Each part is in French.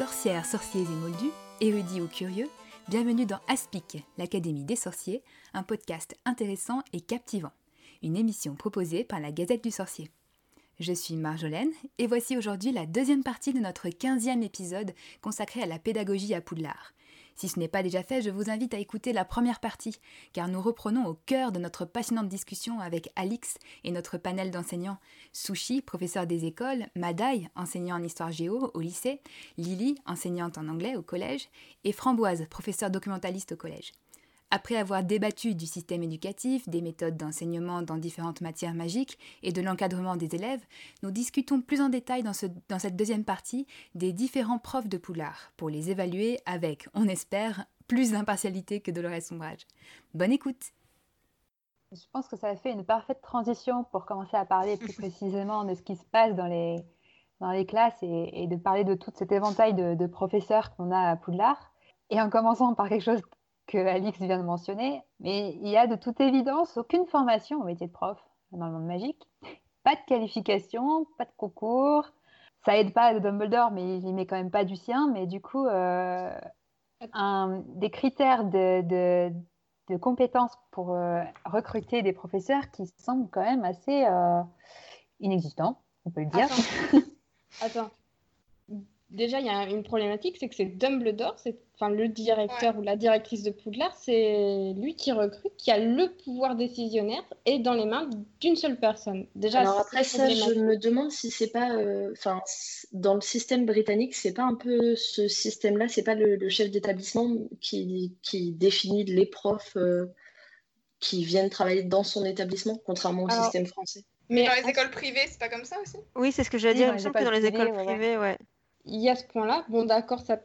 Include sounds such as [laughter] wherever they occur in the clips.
Sorcières, sorciers et moldus, érudits ou curieux, bienvenue dans Aspic, l'Académie des sorciers, un podcast intéressant et captivant. Une émission proposée par la Gazette du Sorcier. Je suis Marjolaine et voici aujourd'hui la deuxième partie de notre 15e épisode consacré à la pédagogie à Poudlard. Si ce n'est pas déjà fait, je vous invite à écouter la première partie, car nous reprenons au cœur de notre passionnante discussion avec Alix et notre panel d'enseignants Sushi, professeur des écoles, Madai, enseignant en histoire géo au lycée, Lily, enseignante en anglais au collège, et Framboise, professeur documentaliste au collège. Après avoir débattu du système éducatif, des méthodes d'enseignement dans différentes matières magiques et de l'encadrement des élèves, nous discutons plus en détail dans, cette deuxième partie des différents profs de Poulard pour les évaluer avec, on espère, plus d'impartialité que Dolores Sombrage. Bonne écoute Je pense que ça a fait une parfaite transition pour commencer à parler plus [laughs] précisément de ce qui se passe dans les, dans les classes et, de parler de tout cet éventail de, de professeurs qu'on a à Poudlard. Et en commençant par quelque chose que Alix vient de mentionner, mais il y a de toute évidence aucune formation au métier de prof dans le monde magique. Pas de qualification, pas de concours. Ça aide pas Dumbledore, mais il y met quand même pas du sien. Mais du coup, euh, un, des critères de, de, compétences pour euh, recruter des professeurs qui semblent quand même assez euh, inexistants, on peut le dire. Attends. [laughs] Attends déjà, il y a une problématique, c'est que c'est Dumbledore, c'est enfin le directeur ou la directrice de Poudlard, c'est lui qui recrute, qui a le pouvoir décisionnaire et dans les mains d'une seule personne. Déjà, Alors après ça, je me demande si c'est pas, euh, enfin, dans le système britannique, c'est pas un peu ce système-là, c'est pas le, chef d'établissement qui, qui, définit les profs euh, qui viennent travailler dans son établissement, contrairement au système français. Mais dans les écoles privées, c'est pas comme ça aussi? Oui, c'est ce que j'allais dire. Il me que dans les écoles privées, ouais il y a ce point-là. Bon, d'accord, ça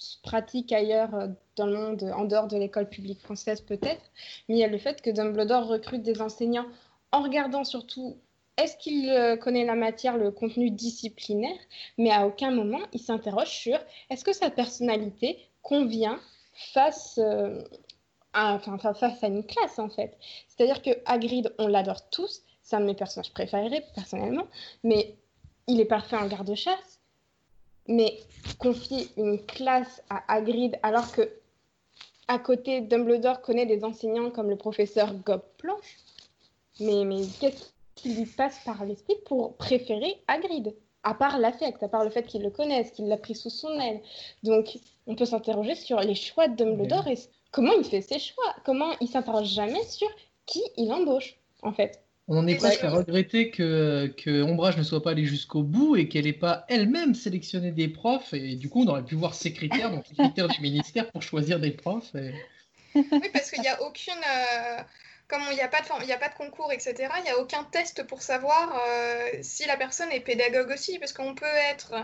se pratique ailleurs euh, dans le monde, en dehors de l'école publique française peut-être, mais il y a le fait que Dumbledore recrute des enseignants en regardant surtout est-ce qu'il euh, connaît la matière, le contenu disciplinaire, mais à aucun moment il s'interroge sur est-ce que sa personnalité convient face, euh, face à une classe en fait? C'est-à-dire que Hagrid, on l'adore tous, c'est un de mes personnages préférés personnellement, mais il est parfait en garde-chasse, mais confier une classe à Hagrid alors que à côté Dumbledore connaît des enseignants comme le professeur Gobplanche, mais, mais qu'est-ce qui lui passe par l'esprit pour préférer Hagrid? À part l'affect, à part le fait qu'il le connaisse, qu'il l'a pris sous son aile. Donc, on peut s'interroger sur les choix de Dumbledore et comment il fait ses choix? Comment il s'interroge jamais sur qui il embauche, en fait? On en est presque à regretter que, que Ombrage ne soit pas allée jusqu'au bout et qu'elle n'ait pas elle-même sélectionné des profs. Et du coup, on aurait pu voir ses critères, donc les critères du ministère pour choisir des profs. Oui, parce qu'il n'y a aucune. Euh, comme il n'y a, pas de, a pas de concours, etc., il n'y a aucun test pour savoir euh, si la personne est pédagogue aussi, parce qu'on peut être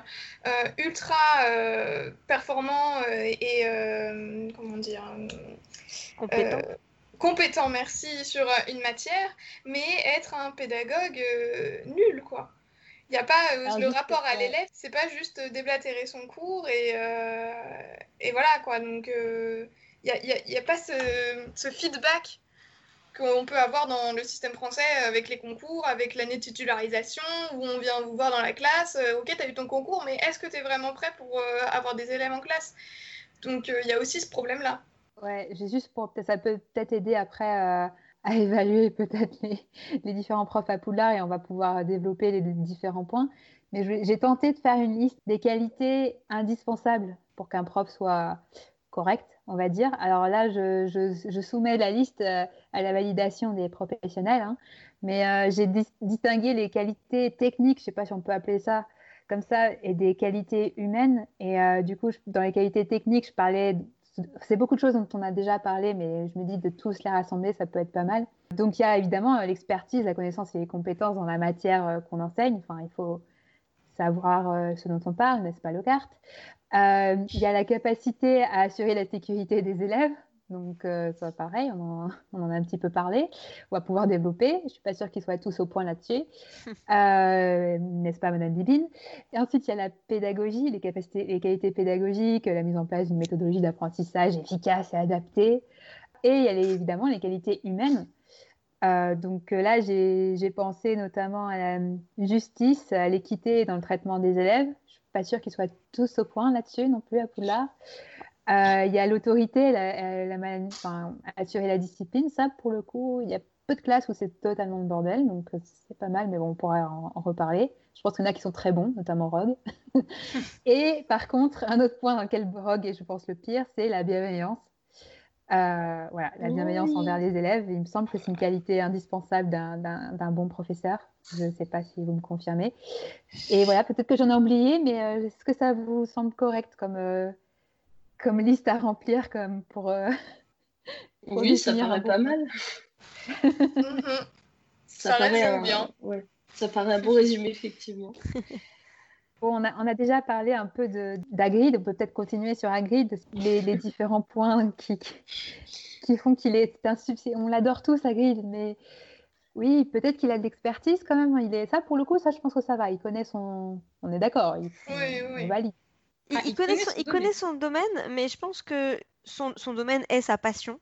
euh, ultra performant et, comment dire, compétent compétent, merci, sur euh, une matière, mais être un pédagogue euh, nul, quoi. Il n'y a pas euh, le rapport à l'élève, c'est pas juste déblatérer son cours et, et voilà, quoi. Donc, il n'y a, y a, pas ce, ce feedback qu'on peut avoir dans le système français avec les concours, avec l'année de titularisation, où on vient vous voir dans la classe, ok, tu as eu ton concours, mais est-ce que tu es vraiment prêt pour avoir des élèves en classe? Donc il y a aussi ce problème-là. Ouais, juste pour ça peut peut-être aider après euh, à [laughs] évaluer peut-être les, différents profs à Poudlard et on va pouvoir développer les différents points. Mais j'ai tenté de faire une liste des qualités indispensables pour qu'un prof soit correct, on va dire. Alors là, je, soumets la liste euh, à la validation des professionnels, hein. mais euh, j'ai distingué les qualités techniques, je ne sais pas si on peut appeler ça comme ça, et des qualités humaines. Et du coup, dans les qualités techniques, je parlais c'est beaucoup de choses dont on a déjà parlé, mais je me dis de tous les rassembler, ça peut être pas mal. Donc il y a évidemment euh, l'expertise, la connaissance et les compétences dans la matière euh, qu'on enseigne. Enfin, il faut savoir euh, ce dont on parle, n'est-ce pas, Locarte Il y a la capacité à assurer la sécurité des élèves. Donc, euh, ça pareil, [laughs] on en, a un petit peu parlé. On va pouvoir développer. Je ne suis pas sûre qu'ils soient tous au point là-dessus. [laughs] Euh, n'est-ce pas, Madame Dibine Et ensuite, il y a la pédagogie, les, capacités, les qualités pédagogiques, la mise en place d'une méthodologie d'apprentissage efficace et adaptée. Et il y a évidemment les qualités humaines. Euh, donc là, j'ai pensé notamment à la justice, à l'équité dans le traitement des élèves pas sûre qu'ils soient tous au point là-dessus non plus à Poudlard. Il y a l'autorité, la, assurer la discipline. Ça, pour le coup, il y a peu de classes où c'est totalement le bordel, donc c'est pas mal, mais bon, on pourra en, reparler. Je pense qu'il y en a qui sont très bons, notamment Rogue. [laughs] et par contre, un autre point dans lequel Rogue est, je pense, le pire, c'est la bienveillance. Euh, voilà, la bienveillance envers les élèves, il me semble que c'est une qualité indispensable d'un bon professeur. Je ne sais pas si vous me confirmez. Et voilà, peut-être que j'en ai oublié, mais euh, est-ce que ça vous semble correct comme, euh, comme liste à remplir comme pour, [laughs] Oui, ça paraît pas mal. [laughs] Mhm. ça, paraît bien. Ouais, ça paraît un bon résumé, effectivement. [laughs] on, a, déjà parlé un peu d'Agrid, on peut peut-être continuer sur Agrid, les, les différents points qui, qui font qu'il est un On l'adore tous, Agrid, mais oui, peut-être qu'il a de l'expertise quand même. Il est... Ça, pour le coup, ça, je pense que ça va. Il connaît son. On est d'accord. Il... Oui, oui. valide. Il, ah, connaît, son, il connaît, son, domaine, mais je pense que son, son domaine est sa passion.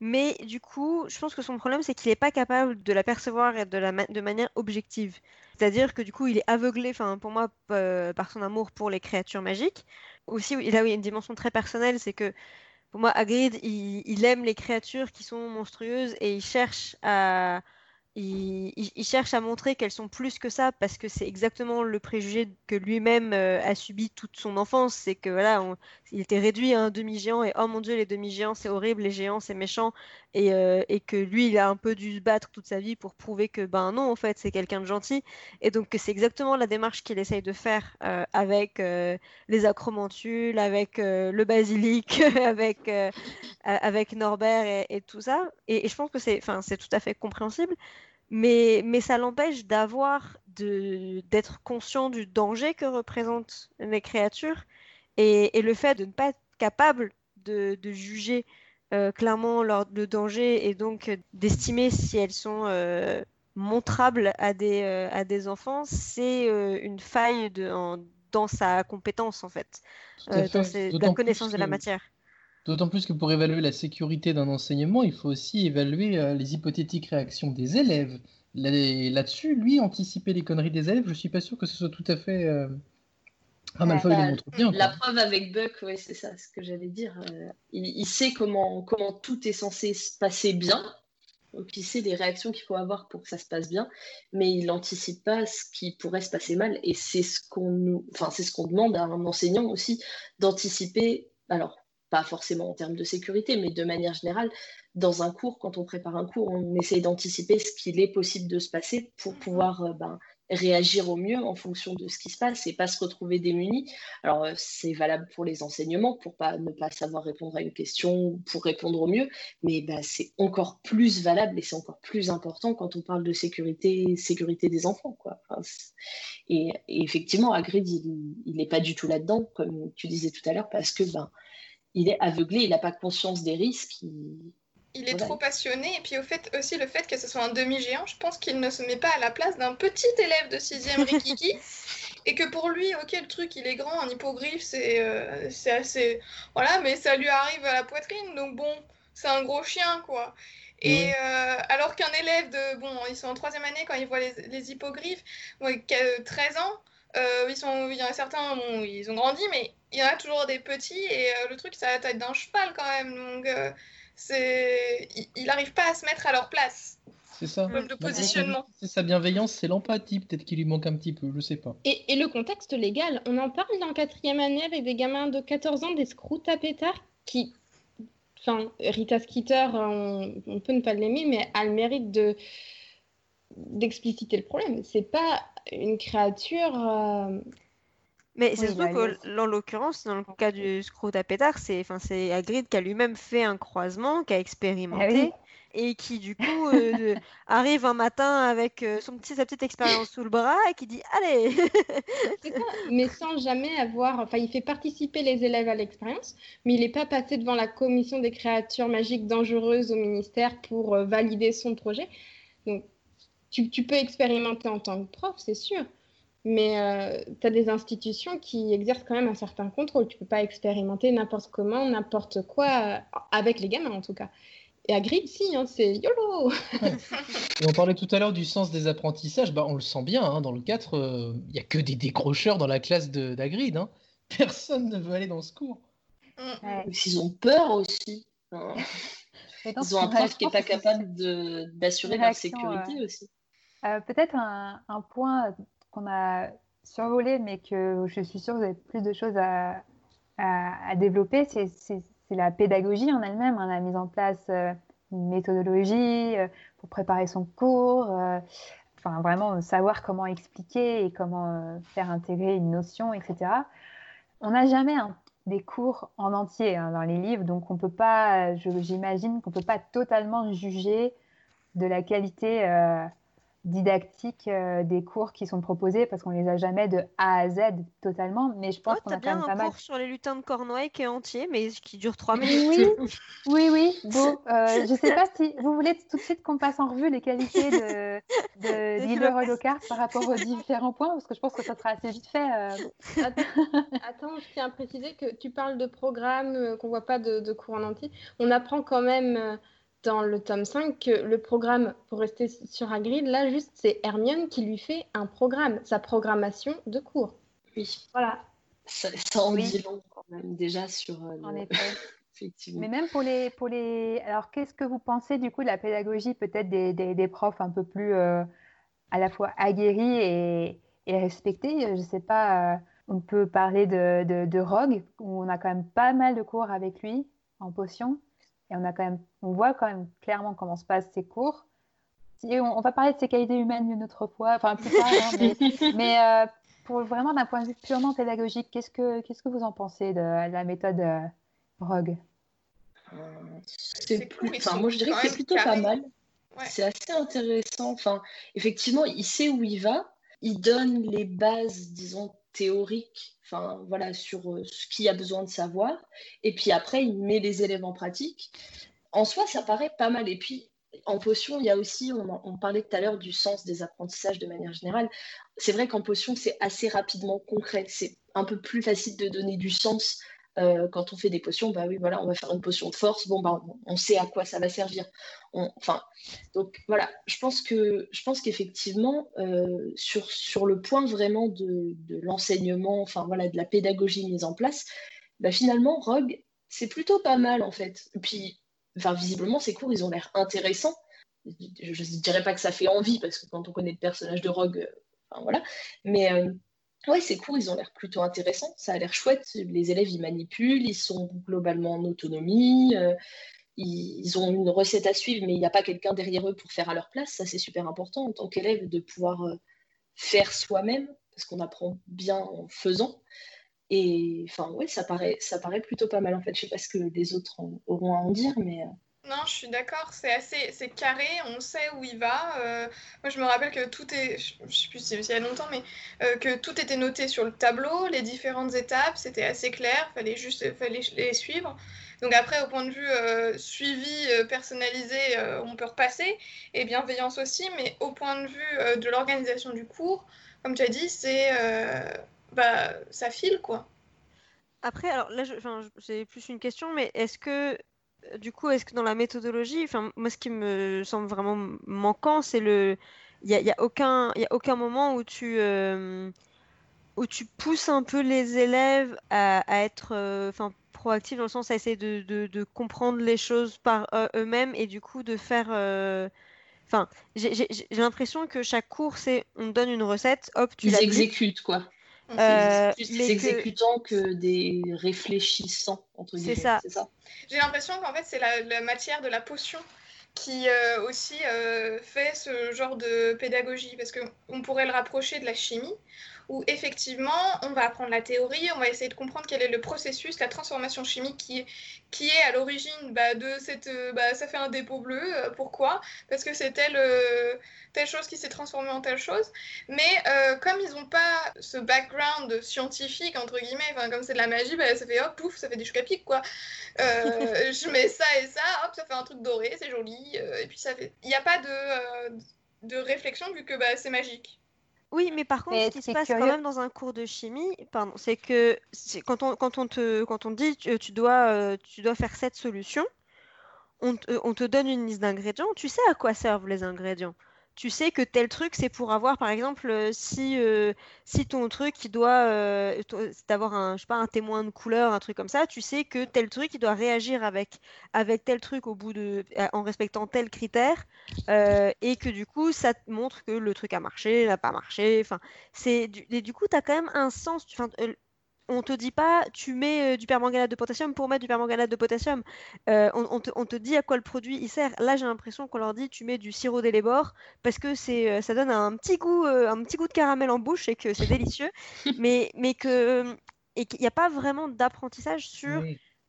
Mais du coup, je pense que son problème, c'est qu'il n'est pas capable de la percevoir de, la de manière objective. C'est-à-dire que du coup, il est aveuglé, enfin, pour moi, par son amour pour les créatures magiques. Aussi, il a une dimension très personnelle, c'est que pour moi, Hagrid, il, aime les créatures qui sont monstrueuses et il cherche à, il, cherche à montrer qu'elles sont plus que ça parce que c'est exactement le préjugé que lui-même euh, a subi toute son enfance. C'est que voilà, il était réduit à un demi-géant et oh mon dieu, les demi-géants c'est horrible, les géants c'est méchant et, euh, et, que lui il a un peu dû se battre toute sa vie pour prouver que ben non, en fait, c'est quelqu'un de gentil. Et donc c'est exactement la démarche qu'il essaye de faire euh, avec les acromantules, avec le basilic, [laughs] avec, avec Norbert et, et, tout ça. Et, et je pense que c'est tout à fait compréhensible mais, mais ça l'empêche d'avoir d'être conscient du danger que représentent les créatures et, et, le fait de ne pas être capable de, de juger euh, clairement leur, le danger et donc d'estimer si elles sont euh, montrables à des, euh, à des enfants, c'est une faille de, dans sa compétence en fait, dans, la connaissance de la matière. D'autant plus que pour évaluer la sécurité d'un enseignement, il faut aussi évaluer euh, les hypothétiques réactions des élèves. Là-dessus, lui, anticiper les conneries des élèves, je suis pas sûr que ce soit tout à fait. Euh... Malfoy le montre bien. La preuve avec Buck, oui, c'est ça, ce que j'allais dire. Euh, il, sait comment, comment tout est censé se passer bien. Donc il sait les réactions qu'il faut avoir pour que ça se passe bien, mais il n'anticipe pas ce qui pourrait se passer mal. Et c'est ce qu'on nous, enfin c'est ce qu'on demande à un enseignant aussi d'anticiper. Alors pas forcément en termes de sécurité, mais de manière générale, dans un cours, quand on prépare un cours, on essaye d'anticiper ce qu'il est possible de se passer pour pouvoir euh, ben, réagir au mieux en fonction de ce qui se passe et pas se retrouver démuni. Alors, euh, c'est valable pour les enseignements, pour ne pas savoir répondre à une question, pour répondre au mieux, mais ben, c'est encore plus valable et c'est encore plus important quand on parle de sécurité, sécurité des enfants. Quoi. et, effectivement, Agrid, il n'est pas du tout là-dedans, comme tu disais tout à l'heure, parce que ben, il est aveuglé, il n'a pas conscience des risques. Il, est trop passionné, et puis au fait aussi le fait que ce soit un demi-géant, je pense qu'il ne se met pas à la place d'un petit élève de 6e Rikiki, [laughs] et que pour lui, ok, le truc, il est grand, un hippogriffe, c'est euh, c'est assez... Voilà, mais ça lui arrive à la poitrine, donc bon, c'est un gros chien, quoi. Et euh, alors qu'un élève de... Bon, ils sont en troisième année quand ils voient les, les hippogriffes, qui a 13 ans, euh, ils sont, il y en a certains, bon, ils ont grandi, mais il y en a toujours des petits et euh, le truc, c'est à la taille d'un cheval quand même. Donc, euh, c'est, il n'arrive pas à se mettre à leur place. C'est ça. de positionnement. C'est sa bienveillance, c'est l'empathie, peut-être qu'il lui manque un petit peu, je sais pas. Et, et, le contexte légal, on en parle en quatrième année avec des gamins de 14 ans, des screws pétards qui. Enfin, Rita Skeeter, on, on peut ne pas l'aimer, mais a le mérite de d'expliciter le problème. C'est pas une créature. Euh, mais c'est surtout qu'en l'occurrence, dans le cas du Scrotapétard, c'est Hagrid qui a lui-même fait un croisement, qui a expérimenté. Ah et qui du coup euh, [laughs] arrive un matin avec euh, son petit, sa petite expérience sous le bras et qui dit allez [laughs] mais sans jamais avoir enfin il fait participer les élèves à l'expérience mais il n'est pas passé devant la commission des créatures magiques dangereuses au ministère pour valider son projet donc tu, peux expérimenter en tant que prof, c'est sûr, mais euh, tu as des institutions qui exercent quand même un certain contrôle. Tu peux pas expérimenter n'importe comment, n'importe quoi, euh, avec les gamins en tout cas. Et à Grid, si, hein, c'est YOLO [laughs] Et on parlait tout à l'heure du sens des apprentissages, bah, on le sent bien, hein, dans le 4, il euh, n'y a que des décrocheurs dans la classe d'Agrid. Hein. Personne ne veut aller dans ce cours. Ils ont peur aussi. Ils ont un prof qui n'est pas capable d'assurer leur sécurité aussi. Euh, peut-être un, point qu'on a survolé, mais que je suis sûre que vous avez plus de choses à, à, développer, c'est la pédagogie en elle-même. On a mis en place euh, une méthodologie euh, pour préparer son cours, enfin vraiment savoir comment expliquer et comment faire intégrer une notion, etc. On n'a jamais des cours en entier hein, dans les livres, donc on peut pas, j'imagine qu'on peut pas totalement juger de la qualité didactique euh, des cours qui sont proposés parce qu'on les a jamais de A à Z totalement, mais je pense qu'on a quand même pas mal. cours sur les lutins de Cornouailles qui est entier, mais qui dure trois minutes. Oui, [laughs] oui, oui. Bon, euh, je sais pas si vous voulez tout de suite qu'on passe en revue les qualités de, de [laughs] Lockhart par rapport aux différents points, parce que je pense que ça sera assez vite fait. Euh. Attends, je tiens à préciser que tu parles de programmes qu'on voit pas de, de cours en entier. On apprend quand même dans le tome 5 que le programme, pour rester sur Hagrid, là, juste, c'est Hermione qui lui fait un programme, sa programmation de cours. Oui. Voilà. Ça, en dit long quand même, déjà sur. Euh, en effet. [laughs] Effectivement. Mais même pour les, pour les... Alors, qu'est-ce que vous pensez du coup de la pédagogie peut-être des, des, profs un peu plus euh, à la fois aguerris et, et respectés? Je ne sais pas, euh, on peut parler de, de, de Rogue, où on a quand même pas mal de cours avec lui en potion. Et on, a quand même, on voit quand même clairement comment se passent ces cours. Si on, va parler de ses qualités humaines une autre fois, enfin plus tard, hein, [laughs] mais, euh, pour vraiment d'un point de vue purement pédagogique, qu'est-ce que, qu'est-ce que vous en pensez de la méthode euh, Rogue? C'est enfin, moi je dirais que c'est plutôt pas mal. C'est assez intéressant. Enfin, effectivement, il sait où il va. Il donne les bases, disons, théoriques enfin voilà, sur euh, ce qu'il a besoin de savoir. Et puis après, il met les élèves en pratique. En soi, ça paraît pas mal. Et puis, en potion, il y a aussi, on, parlait tout à l'heure du sens des apprentissages de manière générale. C'est vrai qu'en potion, c'est assez rapidement concret. C'est un peu plus facile de donner du sens euh, quand on fait des potions, bah oui, voilà, on va faire une potion de force. Bon, bah, on, sait à quoi ça va servir. enfin, donc voilà, je pense que je pense qu'effectivement, euh, sur, sur le point vraiment de, l'enseignement, enfin voilà, de la pédagogie mise en place, bah, finalement, Rogue, c'est plutôt pas mal en fait. Puis, enfin, visiblement, ces cours, ils ont l'air intéressants. Je ne dirais pas que ça fait envie parce que quand on connaît le personnage de Rogue, euh, enfin voilà, mais Ouais, ces cours, ils ont l'air plutôt intéressants. Ça a l'air chouette. Les élèves, ils manipulent, ils sont globalement en autonomie. Euh, ils, ont une recette à suivre, mais il n'y a pas quelqu'un derrière eux pour faire à leur place. Ça, c'est super important en tant qu'élève de pouvoir euh, faire soi-même, parce qu'on apprend bien en faisant. Et enfin, ouais, ça paraît, plutôt pas mal en fait. Je sais pas ce que les autres auront à en dire, mais. Euh, non, je suis d'accord, c'est assez c'est carré, on sait où il va. Euh, moi, je me rappelle que tout est, je, ne sais plus si il y a longtemps, mais euh, que tout était noté sur le tableau, les différentes étapes, c'était assez clair, fallait juste fallait les suivre. Donc après, au point de vue euh, suivi, personnalisé, on peut repasser, et bienveillance aussi, mais au point de vue de l'organisation du cours, comme tu as dit, c'est bah ça file quoi. Après, alors là, j'ai plus une question, mais est-ce que du coup, est-ce que dans la méthodologie, enfin, moi, ce qui me semble vraiment manquant, c'est le. Il n'y a, y a, aucun, a aucun moment où tu, euh, où tu pousses un peu les élèves à, être euh, enfin, proactifs dans le sens à essayer de, de, comprendre les choses par euh, eux-mêmes et du coup de faire. Enfin, j'ai l'impression que chaque cours, c'est on te donne une recette, hop, tu l'exécutes, quoi. Euh, plus des exécutants que... des réfléchissants, entre guillemets. C'est ça? J'ai l'impression qu'en fait, c'est la, matière de la potion qui euh, aussi euh, fait ce genre de pédagogie, parce qu'on pourrait le rapprocher de la chimie, où effectivement, on va apprendre la théorie, on va essayer de comprendre quel est le processus, la transformation chimique qui est, qui est à l'origine bah, de cette... Bah, ça fait un dépôt bleu, euh, pourquoi? Parce que c'est telle, euh, telle chose qui s'est transformée en telle chose. Mais euh, comme ils n'ont pas ce background scientifique, entre guillemets, comme c'est de la magie, bah, ça fait hop, pouf, ça fait des chocs à pic, quoi. [laughs] je mets ça et ça, hop, ça fait un truc doré, c'est joli, et puis ça fait... Il n'y a pas de, de réflexion vu que bah, c'est magique. Oui, mais par contre, ce qui se passe quand même dans un cours de chimie, pardon, c'est que quand on, quand on te, quand on dit tu, dois, euh, tu dois faire cette solution, on, te donne une liste d'ingrédients, tu sais à quoi servent les ingrédients tu sais que tel truc, c'est pour avoir, par exemple, euh, si, euh, si ton truc, il doit, euh, d'avoir un, je sais pas, un témoin de couleur, un truc comme ça, tu sais que tel truc, il doit réagir avec, avec tel truc au bout de, en respectant tel critère, et que du coup, ça te montre que le truc a marché, n'a pas marché. Du, du coup, tu as quand même un sens on te dit pas tu mets euh, du permanganate de potassium pour mettre du permanganate de potassium. Euh, on, te, dit à quoi le produit il sert. Là, j'ai l'impression qu'on leur dit tu mets du sirop d'élébore parce que c'est euh, ça donne un petit goût un petit goût de caramel en bouche et que c'est délicieux, [laughs] mais mais que et qu'il n'y a pas vraiment d'apprentissage sur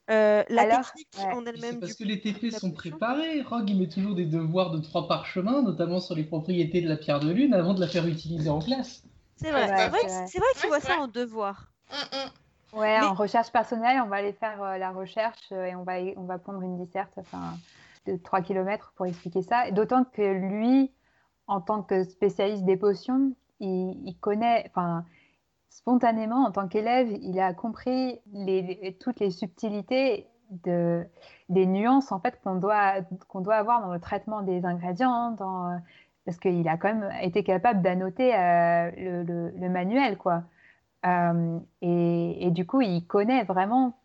la technique en elle-même. Parce que les TP sont préparés. Rogue il met toujours des devoirs de trois parchemins, notamment sur les propriétés de la pierre de lune, avant de la faire utiliser en classe. C'est vrai, c'est vrai, c'est vrai, qu'il voit ça en devoir. Ouais, en recherche personnelle, on va aller faire euh, la recherche euh, et on va, on va prendre une disserte enfin, de 3 km pour expliquer ça. D'autant que lui, en tant que spécialiste des potions, il, connaît, enfin, spontanément, en tant qu'élève, il a compris les, toutes les subtilités de, des nuances en fait qu'on doit, qu'on doit avoir dans le traitement des ingrédients, dans, parce qu'il a quand même été capable d'annoter euh, le, le, le, manuel, quoi. Euh, et, du coup, il connaît vraiment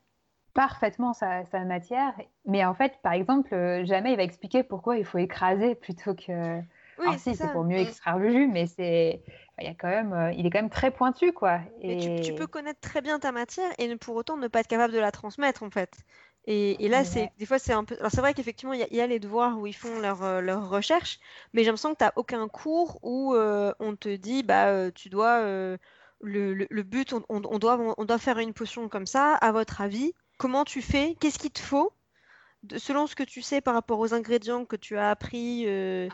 parfaitement sa, matière. Mais en fait, par exemple, euh, jamais il va expliquer pourquoi il faut écraser plutôt que. Oui, Alors, si, c'est pour mieux extraire le jus, mais c'est. Il, y a quand même, euh, il est quand même très pointu, quoi. Et... tu, peux connaître très bien ta matière et pour autant ne pas être capable de la transmettre, en fait. Et, là, c'est des fois, c'est un peu. Alors, c'est vrai qu'effectivement, il y, a les devoirs où ils font leur, leur recherche, mais j'ai l'impression que tu n'as aucun cours où on te dit, bah, tu dois le, but, on, doit, on doit faire une potion comme ça, à votre avis, comment tu fais? Qu'est-ce qu'il te faut? Selon ce que tu sais par rapport aux ingrédients que tu as appris, euh,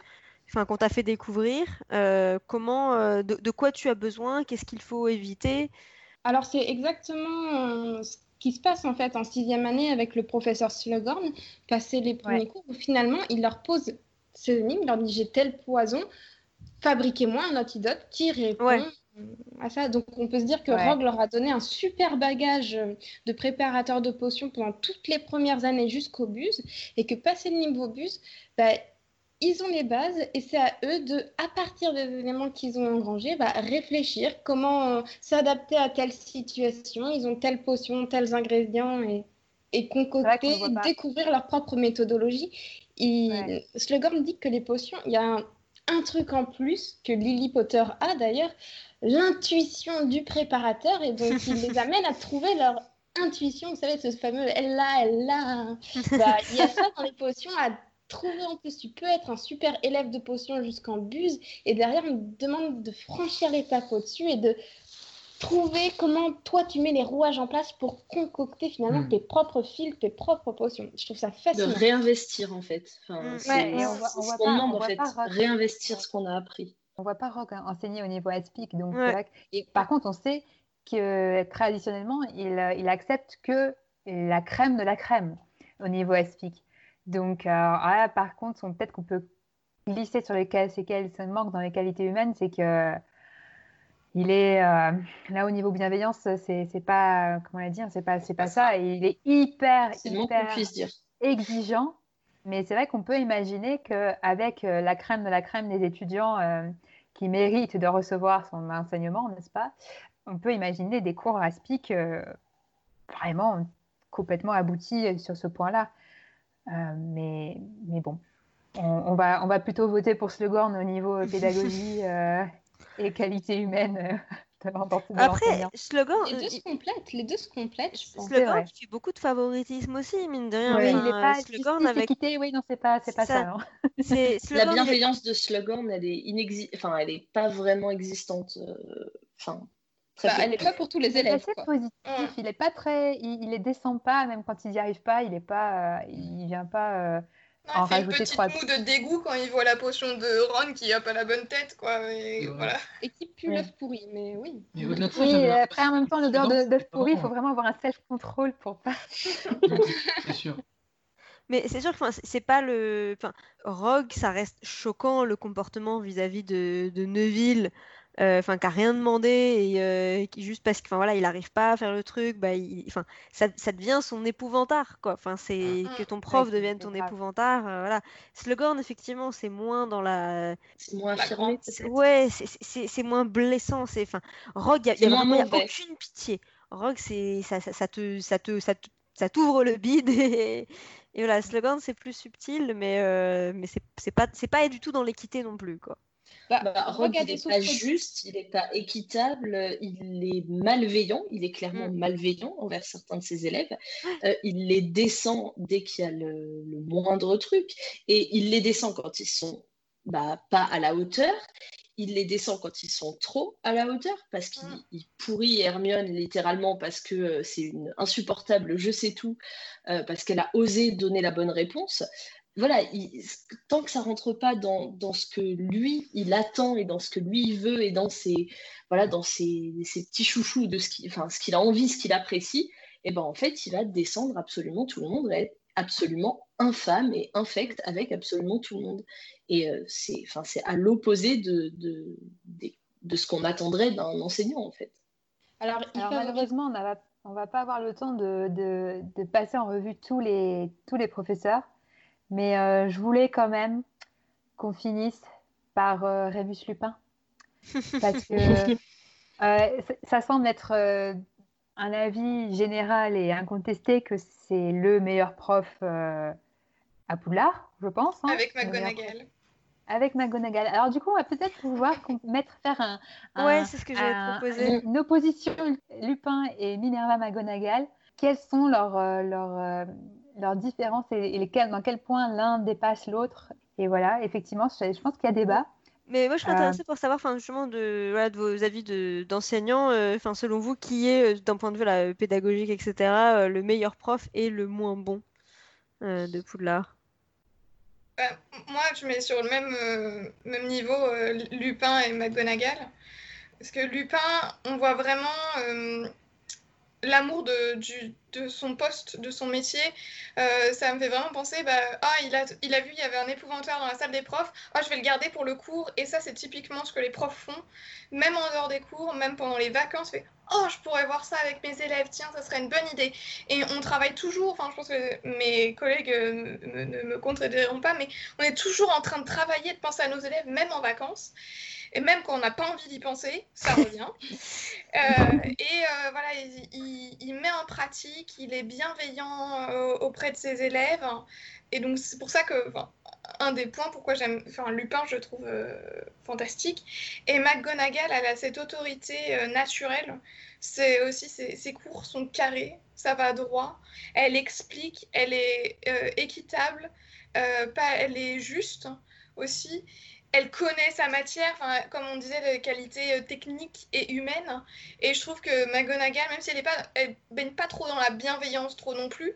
enfin qu'on t'a fait découvrir, euh, comment, euh, de, quoi tu as besoin? Qu'est-ce qu'il faut éviter? Alors c'est exactement ce qui se passe en fait en sixième année avec le professeur Slughorn, passer les premiers cours, où finalement il leur pose ce énigme, il leur dit j'ai tel poison, fabriquez-moi un antidote qui répond à ça. Donc on peut se dire que Rogue leur a donné un super bagage euh, de préparateurs de potions pendant toutes les premières années jusqu'au bus et que passé le niveau bus, bah, ils ont les bases et c'est à eux de, à partir des éléments qu'ils ont engrangés, bah, réfléchir comment euh, s'adapter à telle situation. Ils ont telle potion, tels ingrédients et, et concocter, découvrir leur propre méthodologie. Slughorn dit que les potions, il y a un, un truc en plus que Lily Potter a d'ailleurs, l'intuition du préparateur et donc il les [laughs] amène à trouver leur intuition. Vous savez, ce fameux elle là, elle là. Bah, il y a ça dans les potions à trouver en plus. Tu peux être un super élève de potions jusqu'en buse et derrière on te demande de franchir l'étape au-dessus et de trouver comment toi tu mets les rouages en place pour concocter finalement hmm. tes propres fils, tes propres potions. Je trouve ça fascinant. De réinvestir en fait. Enfin, hmm. c'est on, demande en fait. réinvestir ce qu'on a appris. On voit pas Rock enseigner au niveau aspic. Donc et par contre, on sait que traditionnellement, il, il, accepte que la crème de la crème au niveau aspic. Donc euh, par contre, peut-être qu'on peut glisser sur les cas, qu'elle se manque dans les qualités humaines, c'est que il est euh, là au niveau bienveillance, c'est pas comment l'a dit, c'est pas c'est pas ça. il est hyper hyper exigeant. Mais c'est vrai qu'on peut imaginer qu'avec euh, la crème de la crème des étudiants qui mérite de recevoir son enseignement, n'est-ce pas On peut imaginer des cours aspic euh, vraiment complètement aboutis sur ce point-là. Euh, mais, mais bon, on, va, on va plutôt voter pour Slughorn au niveau [laughs] pédagogie euh, et qualité humaine. Après, slogan. Les deux se complètent, les deux se complètent, je pense. Slogan qui fait beaucoup de favoritisme aussi, mine de rien. Oui, il est pas slogan avec. oui, non, c'est pas, c'est pas ça. Hein. [laughs] [laughs] La bienveillance de slogan, elle est inexi... enfin, elle est pas vraiment existante. Euh, enfin. Bah, elle n'est pas pour tous les élèves. Il est positif. Il est pas très, il, il, descend pas, même quand il n'y arrive pas, il est pas, euh, il vient pas. Euh, en fait une petite moue de dégoût quand il voit la potion de Ron qui a pas la bonne tête, quoi. Et, voilà. et qui pue l'œuf pourri, mais oui. Mais oui, après, en même temps, l'odeur d'œuf pourri, il faut vraiment avoir un self-control pour pas. [laughs] [laughs] c'est sûr. Mais c'est sûr que c'est pas le. Enfin, Rogue, ça reste choquant le comportement vis-à-vis de, de, Neville. Euh, enfin qui a rien demandé et euh, qui juste parce qu'il voilà, il arrive pas à faire le truc, bah, enfin, ça, ça, devient son épouvantard, quoi. Enfin, c'est que ton prof devienne ton épouvantard, voilà. Slughorn, effectivement, c'est moins dans la. C'est moins affirmé. Ouais, c'est moins blessant. C'est, enfin, Rogue, il y a, vraiment aucune pitié. Rogue, c'est ça, ça, ça, te, ça te, ça ça t'ouvre le bide et, et voilà, slogan c'est plus subtil, mais, euh, mais c'est pas, pas du tout dans l'équité non plus. Quoi. Bah, bah il n'est pas juste, il n'est pas équitable, il est malveillant, il est clairement mm. malveillant envers certains de ses élèves. Euh, il les descend dès qu'il y a le, moindre truc, et il les descend quand ils sont bah, pas à la hauteur il les descend quand ils sont trop à la hauteur, parce qu'il mm. pourrit Hermione littéralement parce que euh, c'est une insupportable je sais tout, euh, parce qu'elle a osé donner la bonne réponse. Voilà, tant que ça rentre pas dans, ce que lui, il attend et dans ce que lui, il veut et dans ses, voilà, dans ses, petits chouchous de ce qu'il enfin, ce a envie, ce qu'il apprécie, et eh ben en fait, il va descendre absolument tout le monde, être absolument infâme et infecte avec absolument tout le monde. Et euh, c'est à l'opposé de, de, de, ce qu'on attendrait d'un enseignant, en fait. Alors, malheureusement, on ne va pas avoir le temps de, de, passer en revue tous les, tous les professeurs, mais euh, je voulais quand même qu'on finisse par euh, Rémus Lupin. [laughs] Parce que ça semble être un avis général et incontesté que c'est le meilleur prof à Poudlard, je pense. Hein, Avec McGonagall avec McGonagall. Alors du coup, on va peut-être pouvoir mettre faire un, ouais, c'est ce que proposer. Une opposition Lupin et Minerva McGonagall. Quelles sont leurs euh, leurs, euh, leurs différences et, lesquelles, dans quel point l'un dépasse l'autre Et voilà, effectivement, je, pense qu'il y a débat. Mais moi, je suis intéressée euh, pour savoir, enfin, justement, de, voilà, de vos avis d'enseignants. Enfin, selon vous, qui est, d'un point de vue la pédagogique, etc., le meilleur prof et le moins bon de Poudlard? Bah, moi, je mets sur le même, euh, même niveau euh, Lupin et McGonagall. Parce que Lupin, on voit vraiment euh, l'amour de, de son poste, de son métier. ça me fait vraiment penser, bah, ah, il a, il a vu, il y avait un épouvantaire dans la salle des profs. Ah, je vais le garder pour le cours. Et ça, c'est typiquement ce que les profs font, même en dehors des cours, même pendant les vacances. Fait, oh, je pourrais voir ça avec mes élèves, tiens, ça serait une bonne idée. Et on travaille toujours, enfin, je pense que mes collègues euh, ne me contrediront pas, mais on est toujours en train de travailler, de penser à nos élèves, même en vacances. Et même quand on n'a pas envie d'y penser, ça revient. [laughs] Euh, et euh, voilà, il, met en pratique, il est bienveillant auprès de ses élèves. Et donc, c'est pour ça que, un des points pourquoi j'aime, enfin, Lupin, je trouve euh, fantastique. Et McGonagall, elle a cette autorité euh, naturelle. C'est aussi, ses, cours sont carrés, ça va droit. Elle explique, elle est euh, équitable, pas, elle est juste aussi elle connaît sa matière, comme on disait, les qualités techniques et humaines. Et je trouve que McGonagall, même si elle ne baigne pas trop dans la bienveillance trop non plus,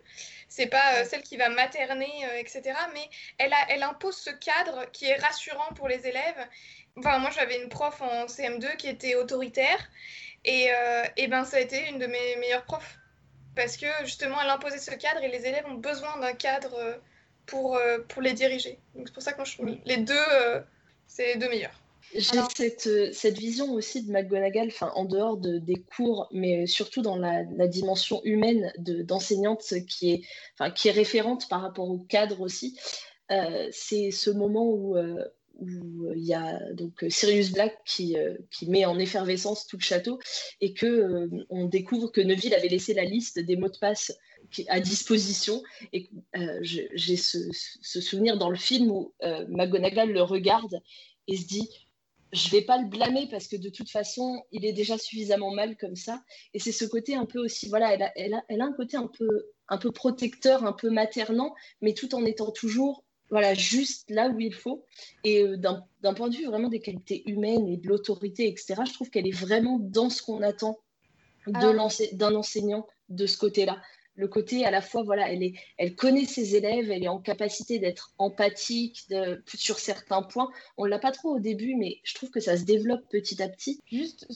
c'est pas euh, celle qui va materner, euh, etc. Mais elle, a, elle impose ce cadre qui est rassurant pour les élèves. Enfin, moi, j'avais une prof en CM2 qui était autoritaire. Et, euh, et ben, ça a été une de mes meilleures profs. Parce que justement, elle imposait ce cadre et les élèves ont besoin d'un cadre pour, pour les diriger. Donc, c'est pour ça que je trouve les deux, c'est les deux meilleurs. J'ai cette, euh, cette, vision aussi de McGonagall, en dehors de, des cours, mais surtout dans la, dimension humaine d'enseignante qui, est, qui est référente par rapport au cadre aussi. Euh, c'est ce moment où, euh, où il y a donc Sirius Black qui, qui, met en effervescence tout le château et que on découvre que Neville avait laissé la liste des mots de passe à disposition et j'ai ce, ce, souvenir dans le film où McGonagall le regarde et se dit je vais pas le blâmer parce que de toute façon, il est déjà suffisamment mal comme ça. Et c'est ce côté un peu aussi, voilà, elle a, elle a, elle a un côté un peu, un peu protecteur, un peu maternant, mais tout en étant toujours, voilà, juste là où il faut. Et euh, d'un point de vue vraiment des qualités humaines et de l'autorité, etc., je trouve qu'elle est vraiment dans ce qu'on attend d'un enseignant de ce côté-là le côté à la fois, voilà, elle, est, elle connaît ses élèves, elle est en capacité d'être empathique de, sur certains points. On ne l'a pas trop au début, mais je trouve que ça se développe petit à petit. Juste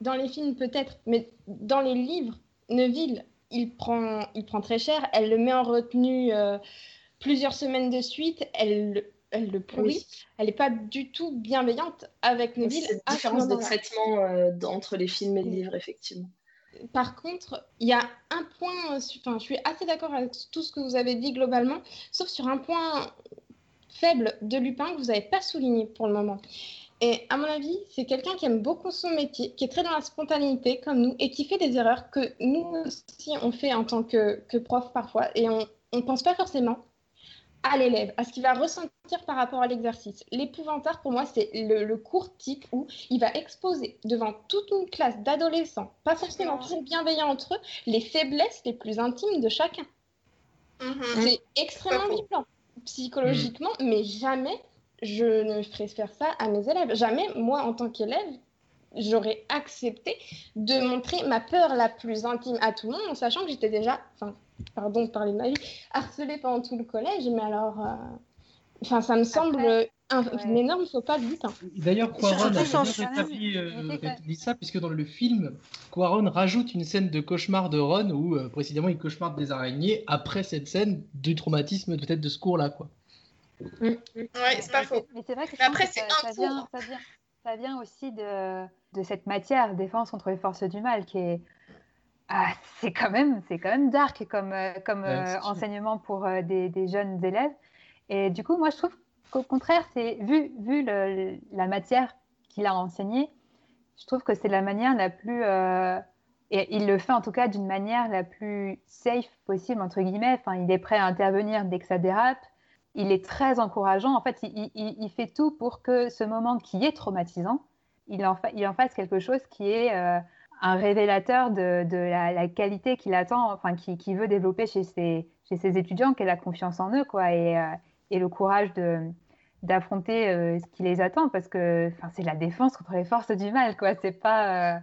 dans les films peut-être, mais dans les livres, Neville, il prend, il prend très cher, elle le met en retenue euh, plusieurs semaines de suite, elle elle le pourrit. Elle n'est pas du tout bienveillante avec Neville. Cette différence de traitement euh, entre les films et les livres, effectivement. Par contre, il y a un point, enfin, je suis assez d'accord avec tout ce que vous avez dit globalement, sauf sur un point faible de Lupin que vous n'avez pas souligné pour le moment. Et à mon avis, c'est quelqu'un qui aime beaucoup son métier, qui est très dans la spontanéité comme nous et qui fait des erreurs que nous aussi on fait en tant que, que prof parfois et on ne pense pas forcément à l'élève, à ce qu'il va ressentir par rapport à l'exercice. L'épouvantaire, pour moi, c'est le, cours type où il va exposer devant toute une classe d'adolescents, pas forcément toujours bienveillants entre eux, les faiblesses les plus intimes de chacun. Mhm. C'est extrêmement violent psychologiquement, mais jamais je ne ferai faire ça à mes élèves. Jamais, moi, en tant qu'élève, j'aurais accepté de montrer ma peur la plus intime à tout le monde, en sachant que j'étais déjà, enfin, pardon de parler de ma vie, harcelée pendant tout le collège, mais alors, euh, enfin, ça me semble un, énorme faux pas de but. D'ailleurs, Quaron a rétabli euh, ça, puisque dans le film, Quaron rajoute une scène de cauchemar de Ron où, euh, précisément, il cauchemarde des araignées après cette scène du traumatisme peut-être de ce cours-là, quoi. Mm. Ouais, c'est pas faux. Mais, vrai que après, c'est un ça vient, ça, vient, ça vient aussi de, de cette matière, défense contre les forces du mal, qui est ah, c'est quand même c'est quand même dark comme euh, euh, enseignement pour euh, des, des, jeunes élèves. Et du coup, moi, je trouve qu'au contraire, c'est vu vu le, la matière qu'il a enseignée, je trouve que c'est la manière la plus et il le fait en tout cas d'une manière la plus safe possible entre guillemets. Enfin, il est prêt à intervenir dès que ça dérape. Il est très encourageant. En fait, il, il, il fait tout pour que ce moment qui est traumatisant, il en, fa il en fasse quelque chose qui est un révélateur de, la, qualité qu'il attend, enfin, qui, veut développer chez ses, chez ses étudiants, qui est la confiance en eux, quoi, et, euh, et le courage de d'affronter euh, ce qui les attend, parce que c'est la défense contre les forces du mal, quoi. C'est pas, euh,